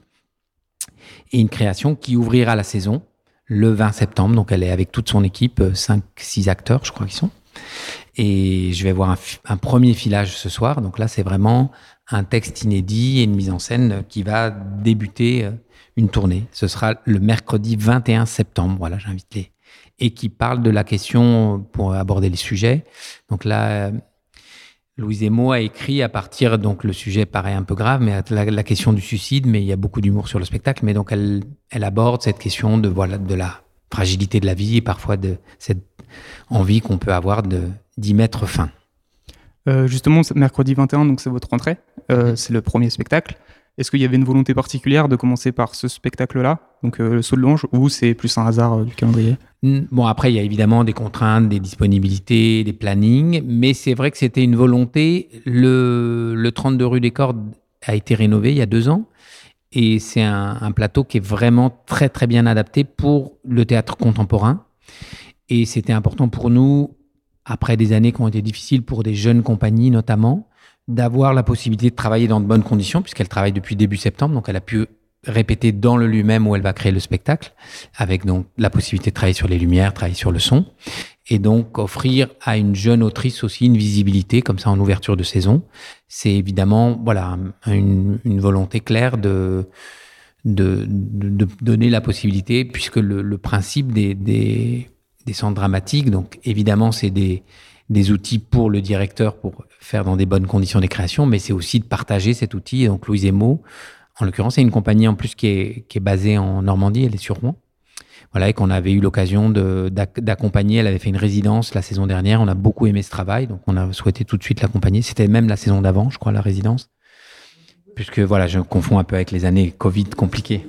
et une création qui ouvrira la saison le 20 septembre. Donc elle est avec toute son équipe, 5-6 euh, acteurs, je crois qu'ils sont. Et je vais voir un, premier filage ce soir. Donc là, c'est vraiment un texte inédit et une mise en scène qui va débuter euh, une tournée. Ce sera le mercredi 21 septembre. Voilà, j'invite les. Et qui parle de la question pour aborder les sujets. Donc là, Louise Emo a écrit à partir, donc le sujet paraît un peu grave, mais la, question du suicide, mais il y a beaucoup d'humour sur le spectacle, mais donc elle, elle aborde cette question de, voilà, de la fragilité de la vie et parfois de cette envie qu'on peut avoir d'y mettre fin. Euh, justement, mercredi 21, donc c'est votre entrée, euh, c'est le premier spectacle. Est-ce qu'il y avait une volonté particulière de commencer par ce spectacle-là, donc euh, le saut de l'ange, ou c'est plus un hasard euh, du calendrier? Bon, après, il y a évidemment des contraintes, des disponibilités, des plannings, mais c'est vrai que c'était une volonté. Le, le 32 rue des Cordes a été rénové il y a deux ans, et c'est un, un, plateau qui est vraiment très très bien adapté pour le théâtre contemporain. Et c'était important pour nous, après des années qui ont été difficiles pour des jeunes compagnies notamment, d'avoir la possibilité de travailler dans de bonnes conditions, puisqu'elle travaille depuis début septembre, donc elle a pu répéter dans le lieu même où elle va créer le spectacle, avec donc la possibilité de travailler sur les lumières, travailler sur le son, et donc offrir à une jeune autrice aussi une visibilité comme ça en ouverture de saison. C'est évidemment voilà une, volonté claire de, de, de, donner la possibilité, puisque le, principe des, des, des centres dramatiques, donc évidemment c'est des des outils pour le directeur pour faire dans des bonnes conditions des créations, mais c'est aussi de partager cet outil. donc Louise Emo, en l'occurrence, c'est une compagnie en plus qui est, qui est basée en Normandie, elle est sur Rouen. Voilà, et qu'on avait eu l'occasion d'accompagner. Elle avait fait une résidence la saison dernière. On a beaucoup aimé ce travail, donc on a souhaité tout de suite l'accompagner. C'était même la saison d'avant, je crois, la résidence. Puisque voilà, je confonds un peu avec les années Covid compliquées.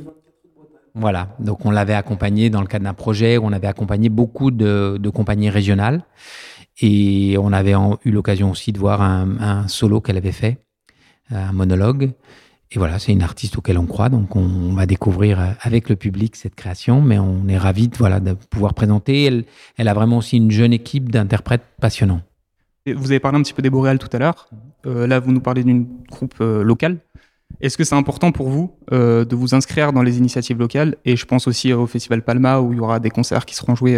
Voilà, donc on l'avait accompagné dans le cadre d'un projet où on avait accompagné beaucoup de compagnies régionales. Et on avait eu l'occasion aussi de voir un, solo qu'elle avait fait, un monologue. Et voilà, c'est une artiste auquel on croit, donc on, va découvrir euh, avec le public cette création, mais on est ravis de, voilà, de pouvoir présenter. Elle, a vraiment aussi une jeune équipe d'interprètes passionnants. Vous avez parlé un petit peu des Boréales tout à l'heure. Euh, là, vous nous parlez d'une groupe euh, locale. Est-ce que c'est important pour vous de vous inscrire dans les initiatives locales? Et je pense aussi au Festival Palma où il y aura des concerts qui seront joués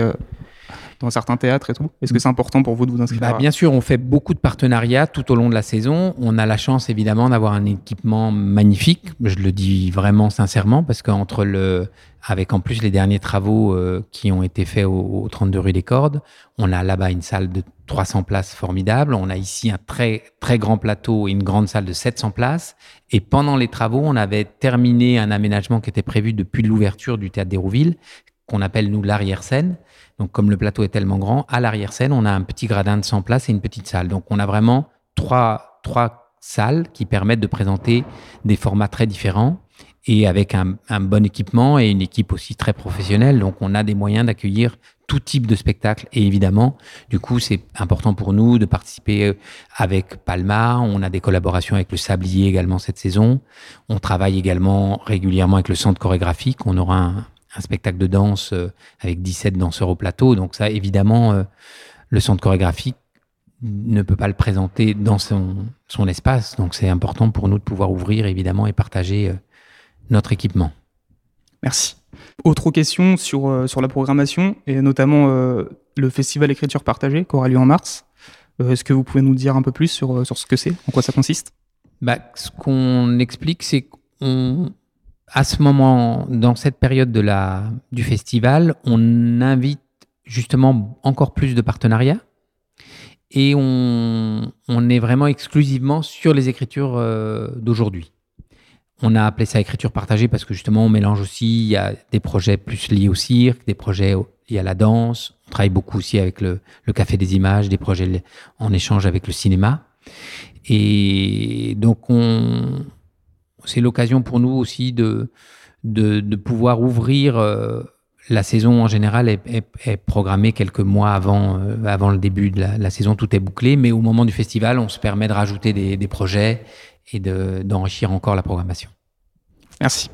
dans certains théâtres et tout Est-ce que c'est important pour vous de vous inscrire bah, Bien sûr, on fait beaucoup de partenariats tout au long de la saison. On a la chance évidemment d'avoir un équipement magnifique. Je le dis vraiment sincèrement parce qu'entre le, avec en plus les derniers travaux euh, qui ont été faits au, 32 rue des Cordes, on a là-bas une salle de 300 places formidable. On a ici un très très grand plateau et une grande salle de 700 places. Et pendant les travaux, on avait terminé un aménagement qui était prévu depuis l'ouverture du théâtre d'Hérouville, qu'on appelle nous l'arrière-scène. Donc, comme le plateau est tellement grand, à l'arrière-scène, on a un petit gradin de 100 places et une petite salle. Donc, on a vraiment trois, trois salles qui permettent de présenter des formats très différents et avec un, un, bon équipement et une équipe aussi très professionnelle. Donc, on a des moyens d'accueillir tout type de spectacle. Et évidemment, du coup, c'est important pour nous de participer euh, avec Palma. On a des collaborations avec le Sablier également cette saison. On travaille également régulièrement avec le Centre chorégraphique. On aura un, un spectacle de danse euh, avec 17 danseurs au plateau. Donc ça, évidemment, euh, le Centre chorégraphique ne peut pas le présenter dans son, son espace. Donc c'est important pour nous de pouvoir ouvrir, évidemment, et partager notre équipement. Merci. Autre question sur, euh, sur la programmation, et notamment euh, le festival écriture partagée qui aura lieu en mars. Euh, est-ce que vous pouvez nous dire un peu plus sur, sur ce que c'est, en quoi ça consiste? Bah, Ce qu'on explique, c'est qu'à ce moment, dans cette période de la, du festival, on invite justement encore plus de partenariats et on, on est vraiment exclusivement sur les écritures d'aujourd'hui. On a appelé ça écriture partagée parce que justement, on mélange aussi, il y a des projets plus liés au cirque, des projets liés à la danse. On travaille beaucoup aussi avec le, Café des Images, des projets en échange avec le cinéma. Et donc, on, c'est l'occasion pour nous aussi de, de, pouvoir ouvrir. Euh, la saison en général est, programmée quelques mois avant, euh, avant le début de la, saison, tout est bouclé, mais au moment du festival, on se permet de rajouter des, des projets et d'enrichir encore la programmation. Merci.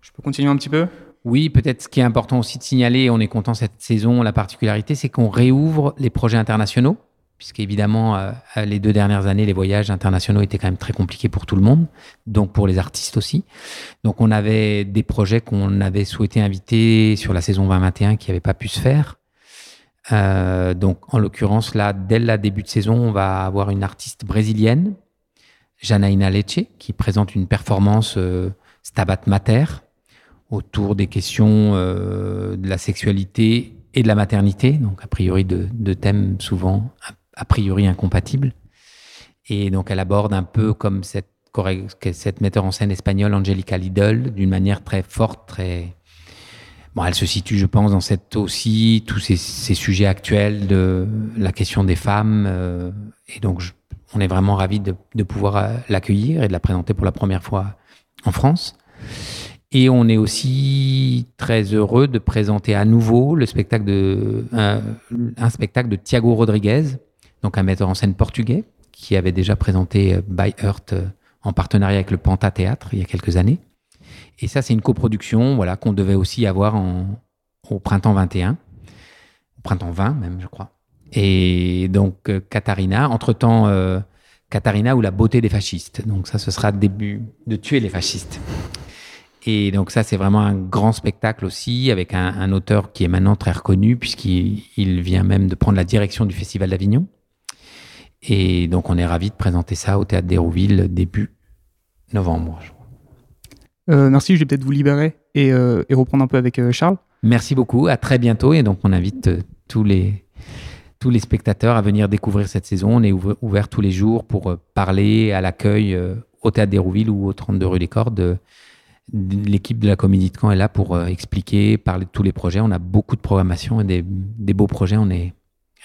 Je peux continuer un petit peu? Oui, peut-être ce qui est important aussi de signaler, on est content cette saison, la particularité, c'est qu'on réouvre les projets internationaux, puisqu'évidemment, euh, les deux dernières années, les voyages internationaux étaient quand même très compliqués pour tout le monde, donc pour les artistes aussi. Donc on avait des projets qu'on avait souhaité inviter sur la saison 2021 qui n'avaient pas pu se faire. Euh, donc en l'occurrence, là, dès le début de saison, on va avoir une artiste brésilienne Janaïna Lecce, qui présente une performance euh, Stabat Mater autour des questions euh, de la sexualité et de la maternité, donc a priori de, thèmes souvent a, priori incompatibles. Et donc elle aborde un peu comme cette, metteur en scène espagnole Angelica Lidl, d'une manière très forte, très... Bon, elle se situe, je pense, dans cette aussi tous ces, sujets actuels de la question des femmes. Euh, et donc, on est vraiment ravis de, pouvoir euh, l'accueillir et de la présenter pour la première fois en France. Et on est aussi très heureux de présenter à nouveau le spectacle de, un, spectacle de Thiago Rodriguez, donc un metteur en scène portugais, qui avait déjà présenté euh, By Earth euh, en partenariat avec le Panta Théâtre il y a quelques années. Et ça, c'est une coproduction voilà, qu'on devait aussi avoir au printemps 21, au printemps 20 même, je crois. Et donc, euh, Katharina, entre-temps, euh, Katharina ou la beauté des fascistes. Donc, ça, ce sera le début de tuer les fascistes. Et donc, ça, c'est vraiment un grand spectacle aussi, avec un, auteur qui est maintenant très reconnu, puisqu'il vient même de prendre la direction du Festival d'Avignon. Et donc, on est ravis de présenter ça au Théâtre d'Hérouville début novembre, je crois. Euh, merci, je vais peut-être vous libérer et, et, reprendre un peu avec Charles. Merci beaucoup, à très bientôt. Et donc, on invite tous les tous les spectateurs à venir découvrir cette saison. On est ouvert tous les jours pour euh, parler à l'accueil euh, au Théâtre d'Hérouville ou au 32 rue des Cordes. L'équipe de la Comédie de Caen est là pour euh, expliquer, parler de tous les projets. On a beaucoup de programmation et des, des beaux projets. On est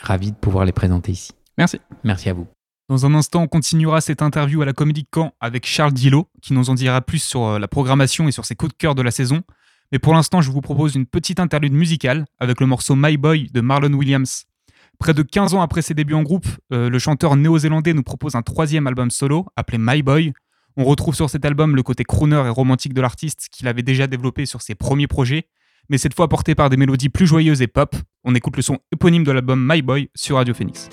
ravis de pouvoir les présenter ici. Merci. Merci à vous. Dans un instant, on continuera cette interview à la Comédie de Caen avec Charles Dillot, qui nous en dira plus sur la programmation et sur ses coups de cœur de la saison. Mais pour l'instant, je vous propose une petite interlude musicale avec le morceau My Boy de Marlon Williams. Près de 15 ans après ses débuts en groupe, euh, le chanteur néo-zélandais nous propose un troisième album solo appelé My Boy. On retrouve sur cet album le côté crooner et romantique de l'artiste qu'il avait déjà développé sur ses premiers projets, mais cette fois porté par des mélodies plus joyeuses et pop. On écoute le son éponyme de l'album My Boy sur Radio Phoenix.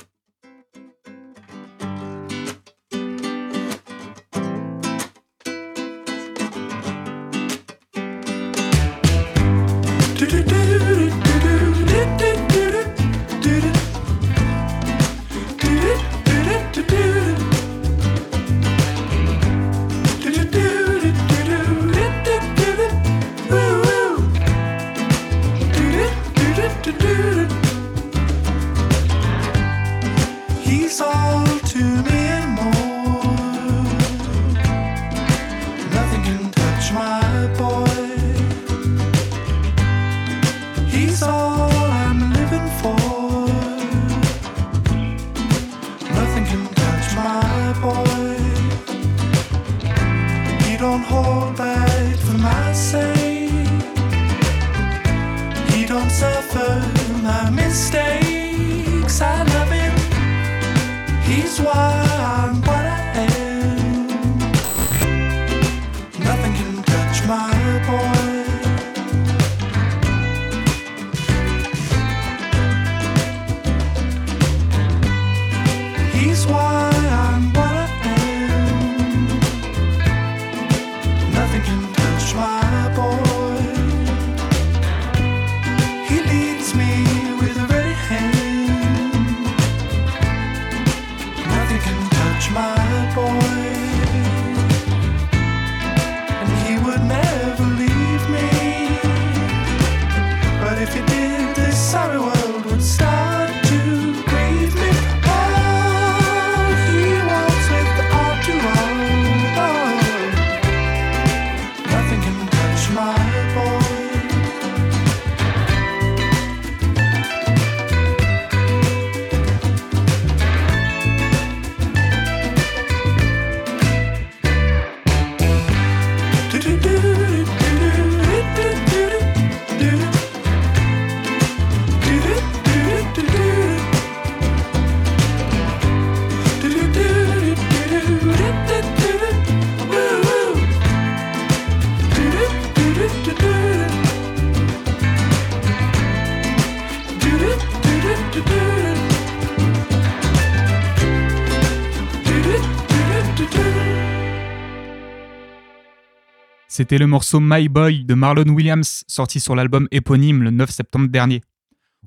C'était le morceau My Boy de Marlon Williams, sorti sur l'album éponyme le 9 septembre dernier.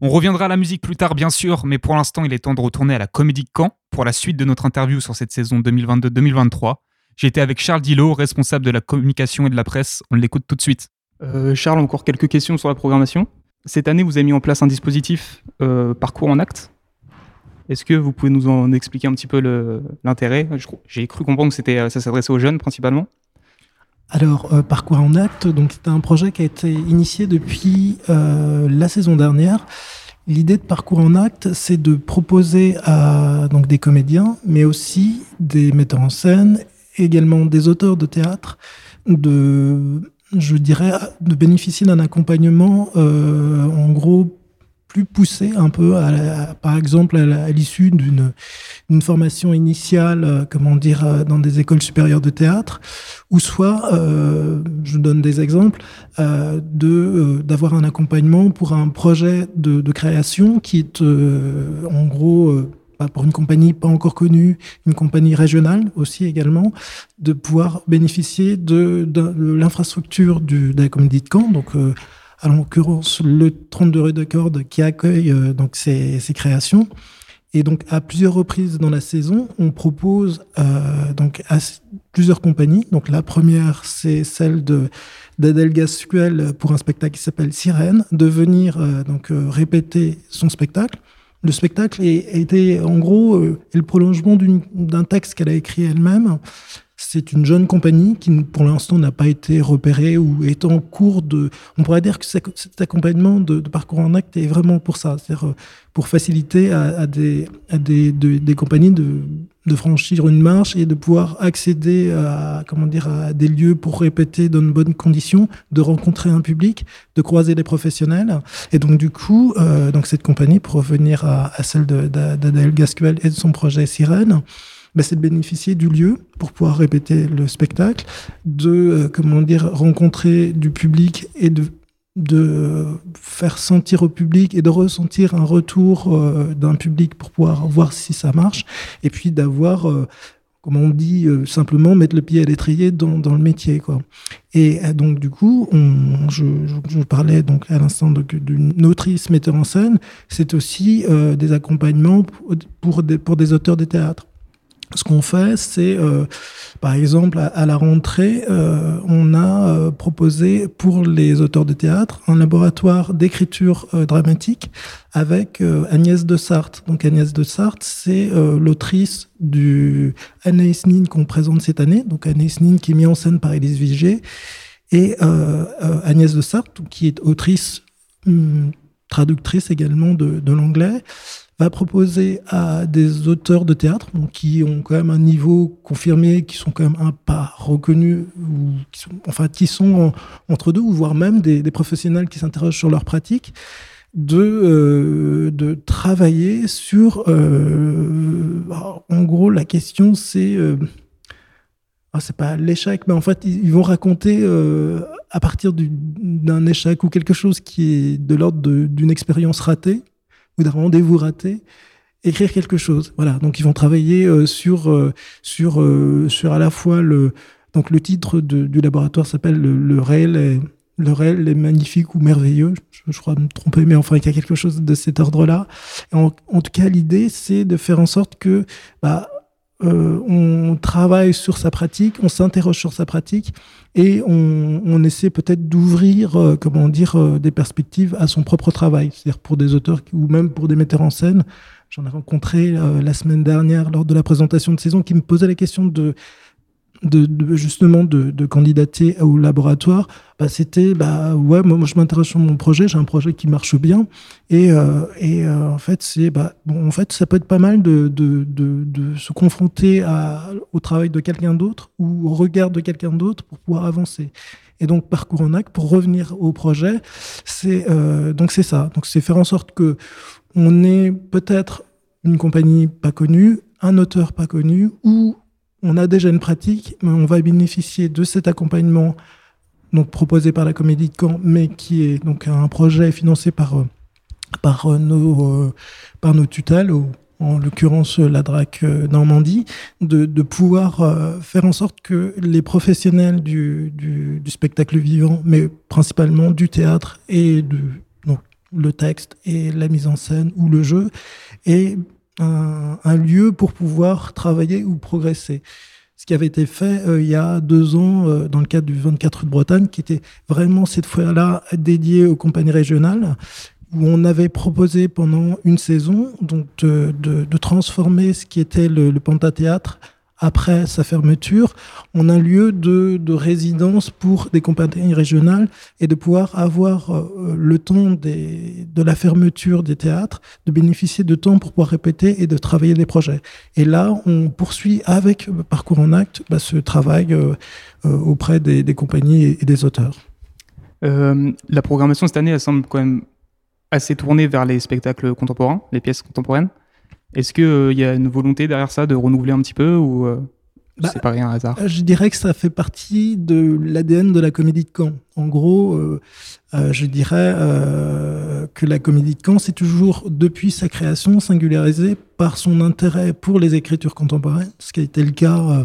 On reviendra à la musique plus tard, bien sûr, mais pour l'instant, il est temps de retourner à la Comédie Caen pour la suite de notre interview sur cette saison 2022-2023. J'étais avec Charles Dillot, responsable de la communication et de la presse. On l'écoute tout de suite. Euh, Charles, encore quelques questions sur la programmation. Cette année, vous avez mis en place un dispositif euh, parcours en acte. Est-ce que vous pouvez nous en expliquer un petit peu l'intérêt? J'ai cru comprendre que euh, ça s'adressait aux jeunes principalement. Alors, euh, Parcours en acte, donc c'est un projet qui a été initié depuis euh, la saison dernière. L'idée de Parcours en acte, c'est de proposer à donc des comédiens, mais aussi des metteurs en scène, également des auteurs de théâtre, de, je dirais, de bénéficier d'un accompagnement, euh, en gros, plus poussé un peu, à par exemple, à l'issue d'une d'une formation initiale, euh, comment dire, euh, dans des écoles supérieures de théâtre, ou soit, euh, je donne des exemples, euh, de d'avoir un accompagnement pour un projet de, de création qui est en gros pour une compagnie pas encore connue, une compagnie régionale aussi également, de pouvoir bénéficier de, de, de l'infrastructure de la comédie de Caen, donc euh, à l'occurrence le 32 rue de Corde qui accueille euh, donc ces, créations. Et donc, à plusieurs reprises dans la saison, on propose euh, donc à plusieurs compagnies. Donc, la première, c'est celle de d'Adèle pour un spectacle qui s'appelle Sirène, de venir euh, donc euh, répéter son spectacle. Le spectacle été, en gros, le prolongement d'un texte qu'elle a écrit elle-même. C'est une jeune compagnie qui, pour l'instant, n'a pas été repérée ou est en cours de. On pourrait dire que cet accompagnement de, parcours en acte est vraiment pour ça, c'est-à-dire euh, pour faciliter à, des, compagnies de, franchir une marche et de pouvoir accéder à, comment dire, à des lieux pour répéter dans de bonnes conditions, de rencontrer un public, de croiser des professionnels. Et donc, du coup, euh, donc cette compagnie, pour revenir à, celle d'Adèle Gascuel et de son projet Sirène, ben, c'est de bénéficier du lieu pour pouvoir répéter le spectacle, de euh, comment dire rencontrer du public et de de faire sentir au public et de ressentir un retour euh, d'un public pour pouvoir voir si ça marche et puis d'avoir euh, comme on dit euh, simplement mettre le pied à l'étrier dans, dans le métier quoi. Et donc du coup on, je, je, parlais donc à l'instant d'une autrice metteur en scène. C'est aussi des accompagnements pour, des, pour des auteurs de théâtre ce qu'on fait, c'est, euh, par exemple, à, la rentrée, euh, on a euh, proposé pour les auteurs de théâtre un laboratoire d'écriture euh, dramatique avec euh, Agnès de Sarthe. Donc Agnès de Sarthe, c'est euh, l'autrice du Anaïs Nin qu'on présente cette année. Donc Anaïs Nin qui est mis en scène par Élise Vigée. Et Agnès de Sarthe, qui est autrice, hum, traductrice également de, de l'anglais, va proposer à des auteurs de théâtre qui ont quand même un niveau confirmé, qui sont quand même un pas reconnus, ou qui sont, enfin qui sont en- entre deux, ou voire même des, professionnels qui s'interrogent sur leur pratique, de, euh, de travailler sur, euh, en gros, la question c'est, euh, ah, c'est pas l'échec, mais en fait, ils, vont raconter euh, à partir du- d'un échec ou quelque chose qui est de l'ordre d'une expérience ratée ou d'un rendez-vous raté, écrire quelque chose. Voilà, donc ils vont travailler euh, sur, euh, sur, euh, sur à la fois le, donc le titre du laboratoire s'appelle le, le réel est le réel est magnifique ou merveilleux. Je, crois me tromper, mais enfin il y a quelque chose de cet ordre-là. En, en tout cas, l'idée c'est de faire en sorte que bah, euh, on travaille sur sa pratique, on s'interroge sur sa pratique et on, essaie peut-être d'ouvrir, euh, comment dire, euh, des perspectives à son propre travail. C'est-à-dire pour des auteurs ou même pour des metteurs en scène. J'en ai rencontré la semaine dernière lors de la présentation de saison qui me posait la question de, justement de, candidater au laboratoire. Bah, C'était, bah ouais, moi, je m'intéresse sur mon projet, j'ai un projet qui marche bien et, euh, euh, en fait c'est, bah, bon, en fait ça peut être pas mal de, se confronter au travail de quelqu'un d'autre ou au regard de quelqu'un d'autre pour pouvoir avancer. Et donc parcours en acte pour revenir au projet, c'est euh, donc c'est ça. Donc c'est faire en sorte que on ait peut-être une compagnie pas connue, un auteur pas connu, ou on a déjà une pratique, mais on va bénéficier de cet accompagnement donc proposé par la Comédie de Caen, mais qui est donc un projet financé par euh, par euh, nos euh, par nos tutelles, ou en l'occurrence la DRAC Normandie, de, de pouvoir faire en sorte que les professionnels du, du, du spectacle vivant, mais principalement du théâtre et du, donc, le texte et la mise en scène ou le jeu, aient un, lieu pour pouvoir travailler ou progresser. Ce qui avait été fait euh, il y a deux ans euh, dans le cadre du 24 rue de Bretagne, qui était vraiment cette fois-là dédié aux compagnies régionales, où on avait proposé pendant une saison donc de, transformer ce qui était le, le après sa fermeture en un lieu de, de résidence pour des compagnies régionales et de pouvoir avoir euh, le temps de la fermeture des théâtres, de bénéficier de temps pour pouvoir répéter et de travailler des projets. Et là, on poursuit avec euh, Parcours en Acte bah, ce travail euh, auprès des, compagnies et, des auteurs. La programmation cette année, elle semble quand même assez tournée vers les spectacles contemporains, les pièces contemporaines. Est-ce qu'il y a une volonté derrière ça de renouveler un petit peu ou euh, Bah, c'est pas rien un hasard? Euh, Je dirais que ça fait partie de l'ADN de la comédie de Caen. En gros, euh, euh, je dirais euh, que la comédie de Caen, c'est toujours, depuis sa création, singularisée par son intérêt pour les écritures contemporaines, ce qui a été le cas euh,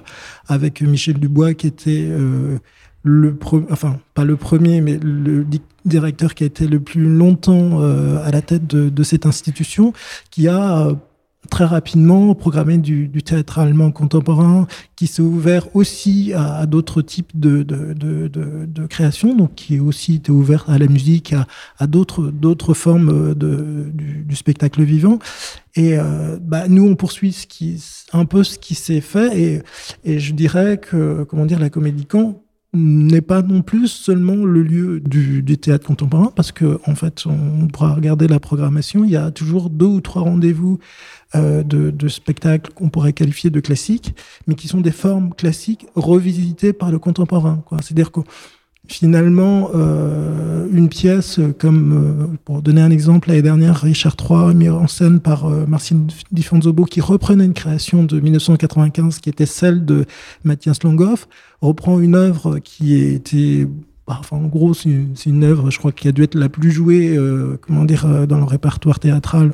avec Michel Dubois, qui était euh, le pre- enfin pas le premier, mais le di- directeur qui a été le plus longtemps euh, à la tête de, de cette institution, qui a euh, très rapidement programmé du, théâtre allemand contemporain, qui s'est ouvert aussi à, d'autres types de, de, de, de, créations, donc qui est aussi été ouvert à la musique, à, à d'autres, formes du, du spectacle vivant. Et euh, bah, nous, on poursuit ce qui, un peu ce qui s'est fait, et, et je dirais que, comment dire, la Comédie Caen n'est pas non plus seulement le lieu du, du théâtre contemporain, parce que en fait, on pourra regarder la programmation, il y a toujours deux ou trois rendez-vous euh, de, spectacles qu'on pourrait qualifier de classiques, mais qui sont des formes classiques revisitées par le contemporain. C'est-à-dire que finalement, euh, une pièce comme, euh, pour donner un exemple, l'année dernière, Richard III, mis en scène par euh, Marcin Di qui reprenait une création de 1995 qui était celle de Mathias Longoff, reprend une œuvre qui été bah, enfin, en gros, c'est une, œuvre, je crois, qui a dû être la plus jouée, comment dire, dans le répertoire théâtral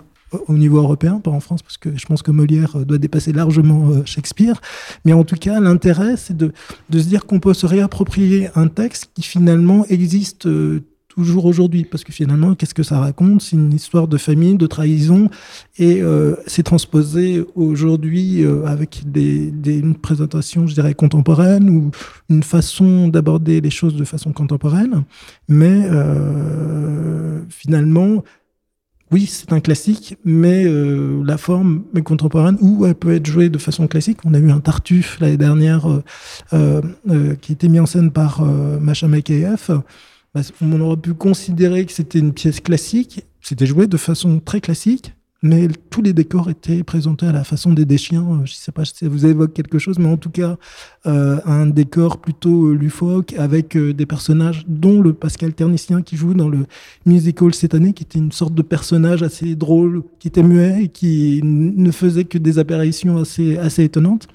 au niveau européen, pas en France, parce que je pense que Molière euh, doit dépasser largement euh, Shakespeare. Mais en tout cas, l'intérêt, c'est de, de se dire qu'on peut se réapproprier un texte qui finalement existe euh, toujours aujourd'hui. Parce que finalement, qu'est-ce que ça raconte? C'est une histoire de famille, de trahison, et c'est transposé aujourd'hui avec des, une présentation, je dirais, contemporaine, ou une façon d'aborder les choses de façon contemporaine. Mais finalement, oui, c'est un classique, mais euh, la forme est contemporaine ou elle peut être jouée de façon classique. On a eu un Tartuffe l'année dernière euh, euh, qui était mis en scène par Macha Makeyev. Bah, on aurait pu considérer que c'était une pièce classique. C'était joué de façon très classique. Mais tous les décors étaient présentés à la façon des Deschiens. Euh, Je ne sais pas si ça vous évoque quelque chose, mais en tout cas, euh, un décor plutôt euh, lufoque avec des personnages, dont le Pascal Ternicien qui joue dans le musical cette année, qui était une sorte de personnage assez drôle, qui était muet et qui ne faisait que des apparitions assez, assez étonnantes.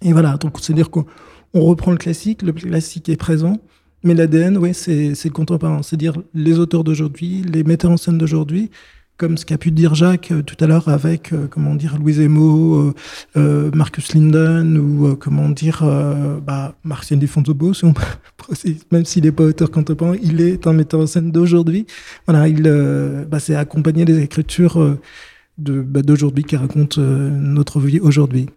Et voilà, donc c'est-à-dire qu'on on reprend le classique, le classique est présent, mais l'ADN, oui, c'est contemporain, c'est-à-dire les auteurs d'aujourd'hui, les metteurs en scène d'aujourd'hui, comme ce qu'a pu dire Jacques euh, tout à l'heure avec, euh, comment dire, Louise Emo, euh, Marcus Linden, ou comment dire, bah, Marcien Defonsobo, si même s'il n'est pas auteur contemporain, il est un metteur en scène d'aujourd'hui. Voilà, il, bah, c'est accompagner les écritures de, bah, d'aujourd'hui qui racontent notre vie aujourd'hui.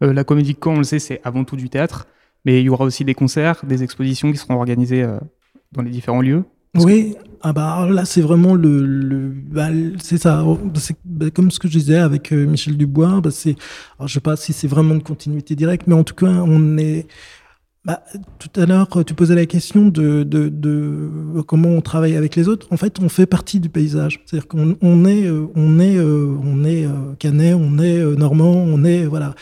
La comédie quand on le sait, c'est avant tout du théâtre, mais il y aura aussi des concerts, des expositions qui seront organisées dans les différents lieux. Oui, ah bah là c'est vraiment le, le bah, c'est ça, c'est bah, comme ce que je disais avec euh, Michel Dubois, bah, c'est, alors je sais pas si c'est vraiment une continuité directe, mais en tout cas on est, bah, tout à l'heure tu posais la question de, de, de comment on travaille avec les autres. En fait, on fait partie du paysage, c'est-à-dire qu'on on est, euh, on est, euh, on est euh, canet, on est normand, on est voilà.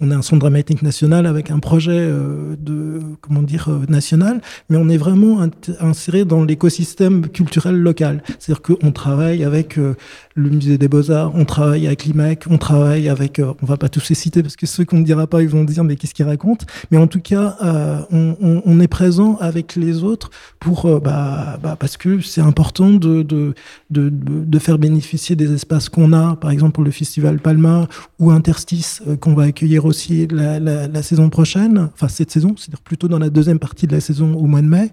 On est un centre dramatique national avec un projet euh, de comment dire euh, national, mais on est vraiment inséré dans l'écosystème culturel local. C'est-à-dire qu'on travaille avec euh, le musée des Beaux-Arts, on travaille avec l'IMEC, on travaille avec, euh, on va pas tous les citer parce que ceux qu'on ne dira pas, ils vont dire mais qu'est-ce qu'ils racontent. Mais en tout cas, euh, on, on- on est présent avec les autres pour, euh, bah, bah, parce que c'est important de, de, de, de, faire bénéficier des espaces qu'on a, par exemple pour le festival Palma ou Interstice euh, qu'on va accueillir aussi la, la, la saison prochaine, enfin cette saison, c'est-à-dire plutôt dans la deuxième partie de la saison au mois de mai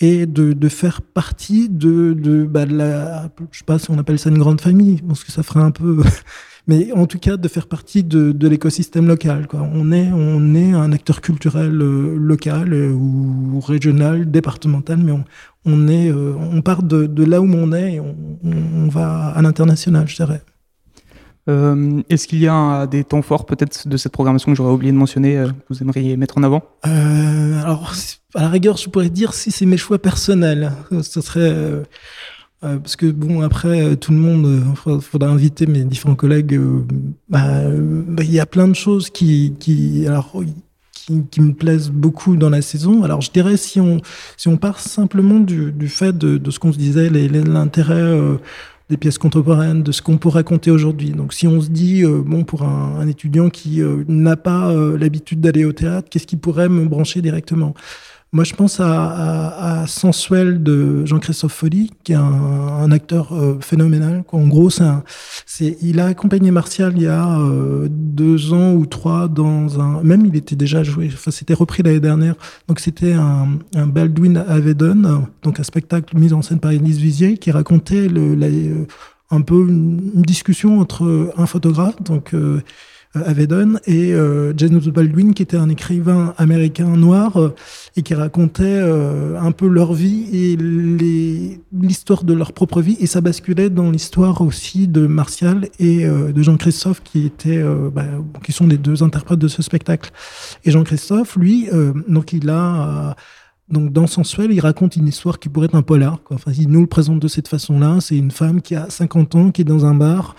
et de, de faire partie de, de, bah, la, je sais pas si on appelle ça une grande famille, parce que ça ferait un peu, (laughs) mais en tout cas de faire partie de, de l'écosystème local. Quoi. On est, on est un acteur culturel euh, local euh, ou régional, départemental, mais on, on est, euh, on part de, là où on est et on va à l'international, je dirais. Euh, Est-ce qu'il y a des temps forts peut-être de cette programmation que j'aurais oublié de mentionner, euh, que vous aimeriez mettre en avant? Euh, alors, à la rigueur, je pourrais dire si c'est mes choix personnels. Ce serait. parce que, bon, après, tout le monde, il faudra, inviter mes différents collègues. bah, bah, Il y a plein de choses qui. alors, qui, me plaisent beaucoup dans la saison. Alors, je dirais, si on, si on part simplement du, fait de, ce qu'on se disait, l'intérêt des pièces contemporaines, de ce qu'on peut raconter aujourd'hui. Donc, si on se dit, euh, bon, pour un, un étudiant qui euh, n'a pas euh, l'habitude d'aller au théâtre, qu'est-ce qui pourrait me brancher directement? Moi, je pense à, à, à Sensuel de Jean-Christophe Folly, qui est un, un acteur euh, phénoménal. quoi. En gros, c'est il a accompagné Martial il y a euh, deux ans ou trois dans un. Même il était déjà joué. Enfin, c'était repris l'année dernière. Donc c'était un, un Baldwin Avedon, donc un spectacle mis en scène par Élise Vizier, qui racontait le, euh, un peu une, une discussion entre un photographe, donc euh, Avedon, et euh, James Baldwin, qui était un écrivain américain noir euh, et qui racontait euh, un peu leur vie et l'histoire de leur propre vie. Et ça basculait dans l'histoire aussi de Martial et euh, de Jean-Christophe, qui, étaient, euh, bah, qui sont les deux interprètes de ce spectacle. Et Jean-Christophe, lui, euh, donc il a... euh, donc dans Sensuel, il raconte une histoire qui pourrait être un polar. Quoi. Enfin, il nous le présente de cette façon-là. C'est une femme qui a 50 ans, qui est dans un bar,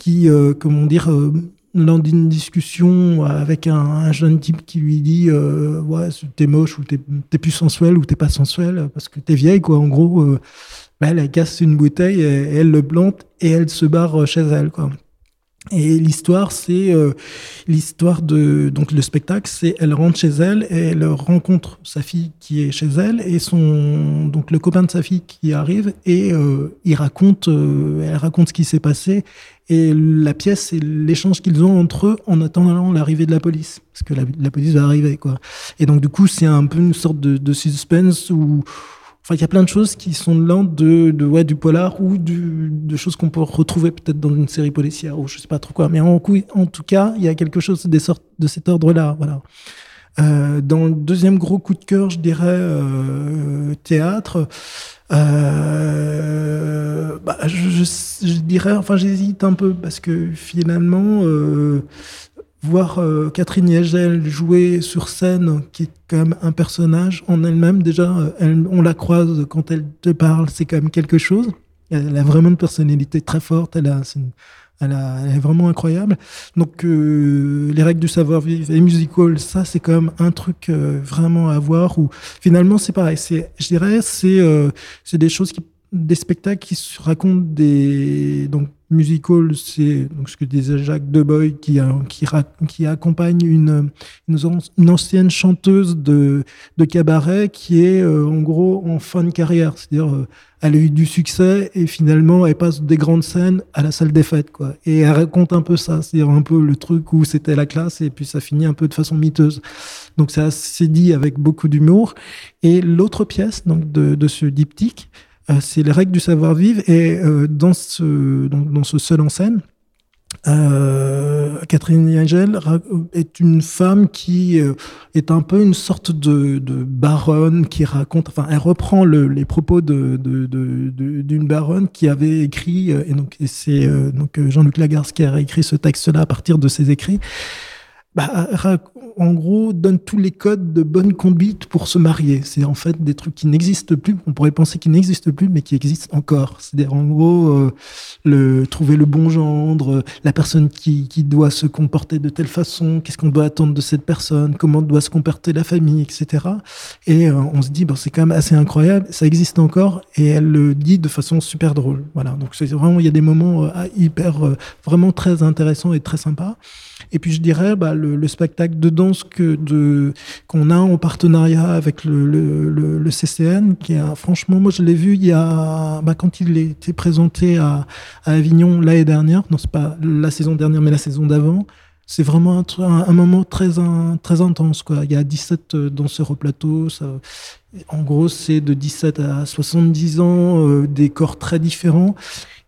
qui, euh, comment dire, euh, lors d'une discussion avec un, un jeune type qui lui dit euh, ouais t'es moche ou t'es plus sensuel ou t'es pas sensuel parce que t'es vieille quoi. En gros euh, bah, elle, elle casse une bouteille et elle le plante et elle se barre chez elle quoi et l'histoire, c'est euh, l'histoire de donc le spectacle, c'est elle rentre chez elle et elle rencontre sa fille qui est chez elle et son donc le copain de sa fille qui arrive et euh, il raconte, euh, elle raconte ce qui s'est passé et la pièce c'est l'échange qu'ils ont entre eux en attendant l'arrivée de la police parce que la, police va arriver quoi. Et donc du coup c'est un peu une sorte de suspense où Enfin, il y a plein de choses qui sont de l'ordre de, de, ouais, du polar ou du, de choses qu'on peut retrouver peut-être dans une série policière ou je sais pas trop quoi. Mais en tout cas, il y a quelque chose des sortes, de cet ordre-là. Voilà. Euh, dans le deuxième gros coup de cœur, je dirais euh, théâtre. Euh, bah, je, je, je dirais, enfin, j'hésite un peu parce que finalement, euh, voir euh, Catherine Yagel jouer sur scène, qui est quand même un personnage en elle-même, déjà, euh, elle, on la croise quand elle te parle, c'est quand même quelque chose. Elle a vraiment une personnalité très forte. Elle, a, une- elle, a- elle est vraiment incroyable. Donc, euh, les règles du savoir-vivre et musical, ça, c'est quand même un truc euh, vraiment à voir. Où finalement, c'est pareil. Je dirais, c'est, euh, c'est des choses qui, des spectacles qui se racontent des donc musical, c'est ce que disait Jacques Deboy qui qui, accompagne une, une an- une ancienne chanteuse de de cabaret qui est euh, en gros en fin de carrière, c'est-à-dire euh, elle a eu du succès et finalement elle passe des grandes scènes à la salle des fêtes quoi. Et elle raconte un peu ça, c'est-à-dire un peu le truc où c'était la classe et puis ça finit un peu de façon miteuse. Donc c'est assez dit avec beaucoup d'humour. Et l'autre pièce donc de, de ce diptyque, c'est les règles du savoir-vivre et euh, dans ce dans ce seul en scène. Euh, Catherine Yagel est une femme qui euh, est un peu une sorte de, de baronne qui raconte, enfin, elle reprend le- les propos d'une baronne qui avait écrit, euh, et donc c'est euh, donc euh, Jean-Luc Lagarce qui a écrit ce texte-là à partir de ses écrits. Bah, en gros, donne tous les codes de bonne conduite pour se marier. C'est en fait des trucs qui n'existent plus. On pourrait penser qu'ils n'existent plus, mais qui existent encore. C'est-à-dire, en gros, euh, le, trouver le bon gendre, euh, la personne qui, qui doit se comporter de telle façon, qu'est-ce qu'on doit attendre de cette personne, comment doit se comporter la famille, etc. Et euh, on se dit, bon, c'est quand même assez incroyable, ça existe encore, et elle le dit de façon super drôle. Voilà, donc c'est vraiment, il y a des moments euh, hyper, euh, vraiment très intéressants et très sympas. Et puis je dirais bah, le, le spectacle de danse que de qu'on a en partenariat avec le, le, le, CCN, qui a franchement, moi je l'ai vu il y a bah, quand il était présenté à, à Avignon l'année dernière. Non, c'est pas la saison dernière, mais la saison d'avant. C'est vraiment un, un, moment très très intense quoi. Il y a 17 euh, danseurs au plateau. Ça, en gros, c'est de 17 à 70 ans, euh, des corps très différents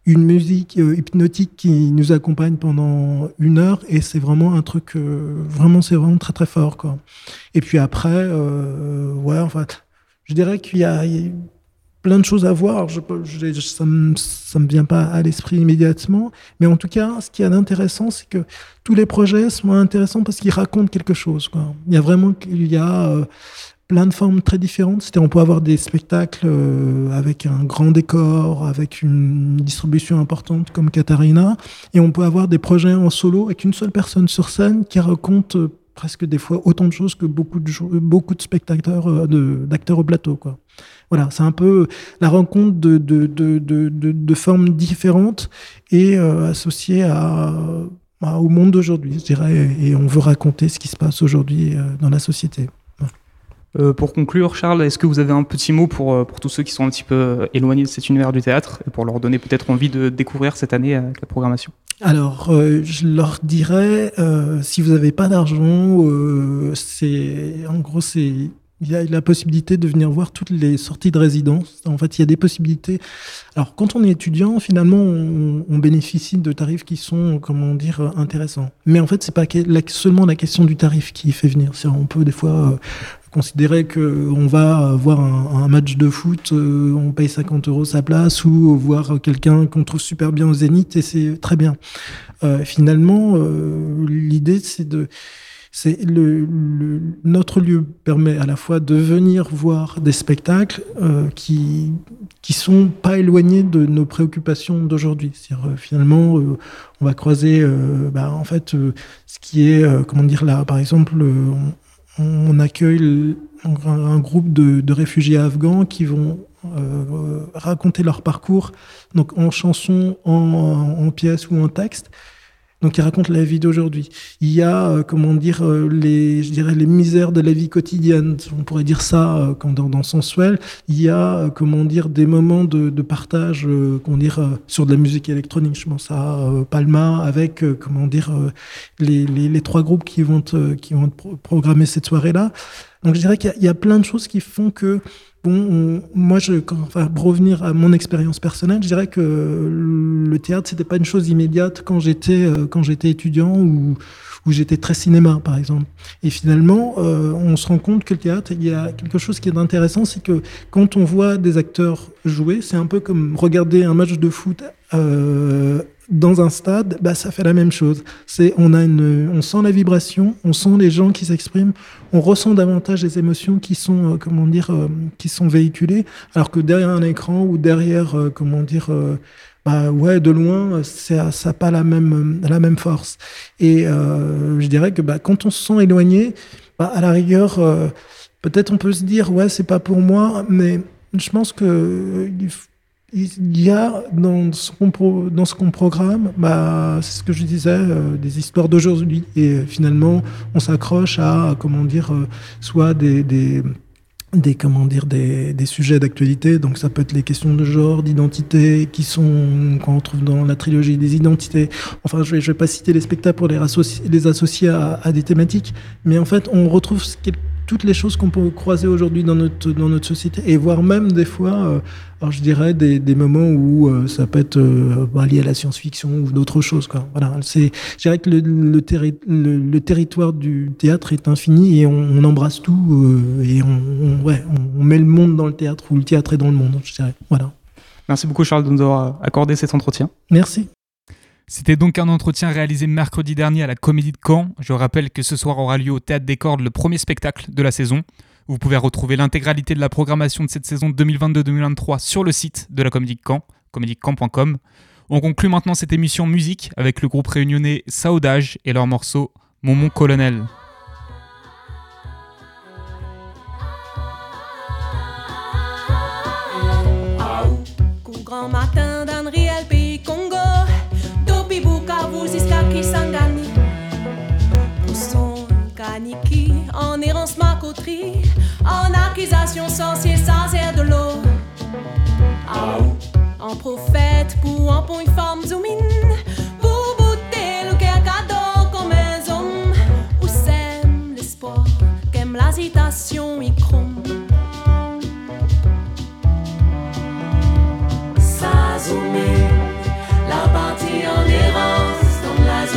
une musique euh, hypnotique qui nous accompagne pendant une heure et c'est vraiment un truc euh, vraiment c'est vraiment très très fort quoi. Et puis après euh, ouais enfin je dirais qu'il y a, y a plein de choses à voir. Je, ça me ça me vient pas à l'esprit immédiatement. Mais en tout cas ce qui est intéressant c'est que tous les projets sont intéressants parce qu'ils racontent quelque chose quoi. Il y a vraiment il y a plein de formes très différentes. C'est-à-dire, on peut avoir des spectacles euh, avec un grand décor, avec une distribution importante comme Katharina, et on peut avoir des projets en solo avec une seule personne sur scène qui raconte euh, presque des fois autant de choses que beaucoup de, beaucoup de spectateurs, euh, d'acteurs au plateau. Voilà, c'est un peu la rencontre de, de, de, de, formes différentes et euh, associées à, à- au monde d'aujourd'hui, je dirais, et on veut raconter ce qui se passe aujourd'hui dans la société. Euh, pour conclure, Charles, est-ce que vous avez un petit mot pour, euh, pour tous ceux qui sont un petit peu euh, éloignés de cet univers du théâtre et pour leur donner peut-être envie de découvrir cette année avec la programmation? Alors, je leur dirais, si vous n'avez pas d'argent, c'est en gros, c'est il y a la possibilité de venir voir toutes les sorties de résidence. En fait, il y a des possibilités. Alors, quand on est étudiant, finalement, on, bénéficie de tarifs qui sont, comment dire, intéressants. Mais en fait, c'est pas seulement la question du tarif qui fait venir. On peut des fois considérer que on va voir un, match de foot, euh, on paye 50 euros sa place, ou voir quelqu'un qu'on trouve super bien au Zénith, et c'est très bien. Euh, finalement, euh, l'idée, c'est de c'est notre lieu permet à la fois de venir voir des spectacles qui qui sont pas éloignés de nos préoccupations d'aujourd'hui. C'est-à-dire finalement, on va croiser, bah, en fait, ce qui est, comment dire là, par exemple, on accueille le- un, groupe de, réfugiés afghans qui vont euh, raconter leur parcours, donc en chanson, en, en pièces ou en texte. Donc, ils racontent la vie d'aujourd'hui. Il y a, euh, comment dire, euh, les, je dirais, les misères de la vie quotidienne. On pourrait dire ça euh, comme dans, dans Sensuel. Il y a, comment dire, des moments de, de partage, comment dire, sur de la musique électronique. Je pense à Palma avec, comment dire, les, les, les trois groupes qui vont, qui vont pro- programmer cette soirée-là. Donc, je dirais qu'il il y, a plein de choses qui font que Bon, on- moi, je, quand, enfin, pour revenir à mon expérience personnelle, je dirais que le théâtre, c'était pas une chose immédiate quand j'étais euh, quand j'étais étudiant ou où j'étais très cinéma, par exemple. Et finalement, euh, on se rend compte que le théâtre, il y a quelque chose qui est intéressant, c'est que quand on voit des acteurs jouer, c'est un peu comme regarder un match de foot euh, dans un stade, bah, ça fait la même chose. C'est, on, a une, on sent la vibration, on sent les gens qui s'expriment, on ressent davantage les émotions qui sont, euh, comment dire, euh, qui sont véhiculées, alors que derrière un écran ou derrière, euh, comment dire, bah ouais, de loin, ça n'a pas la même, la même force. Et je dirais que bah, quand on se sent éloigné, bah, à la rigueur, peut-être on peut se dire, ouais, c'est pas pour moi, mais je pense que il il y a dans ce qu'on pro- dans ce qu'on programme, bah, c'est ce que je disais, euh, des histoires d'aujourd'hui. Et finalement, on s'accroche à, comment dire, euh, soit des, des, comment dire, des, des sujets d'actualité. Donc ça peut être les questions de genre, d'identité, qui sont, qu'on retrouve dans la trilogie des identités. Enfin, je vais, je vais pas citer les spectacles pour les, associ- les associer à, à des thématiques, mais en fait, on retrouve ce qu'est- toutes les choses qu'on peut croiser aujourd'hui dans notre, dans notre société, et voire même des fois, euh, alors je dirais des, des moments où euh, ça peut être euh, bah, lié à la science-fiction ou d'autres choses. Quoi. Voilà, c'est, je dirais que le, le, terri- le, le territoire du théâtre est infini et on, on embrasse tout et on, on- ouais, on, on met le monde dans le théâtre ou le théâtre est dans le monde, je dirais. Voilà. Merci beaucoup Charles de nous avoir accordé cet entretien. Merci. C'était donc un entretien réalisé mercredi dernier à la Comédie de Caen. Je rappelle que ce soir aura lieu au Théâtre des Cordes le premier spectacle de la saison. Vous pouvez retrouver l'intégralité de la programmation de cette saison 2022-2023 sur le site de la Comédie de Caen, comédiecaen.com. On conclut maintenant cette émission musique avec le groupe réunionnais Saudage et leur morceau Mon Mon Colonel. Kisangani. Kaniki En errance macotrie En accusation sorcier sincère de l'eau. En prophète pour un point forme zoomine. Pour bouter le cadeau comme un homme Où sème l'espoir Qu'aime l'hésitation y chrome. Ça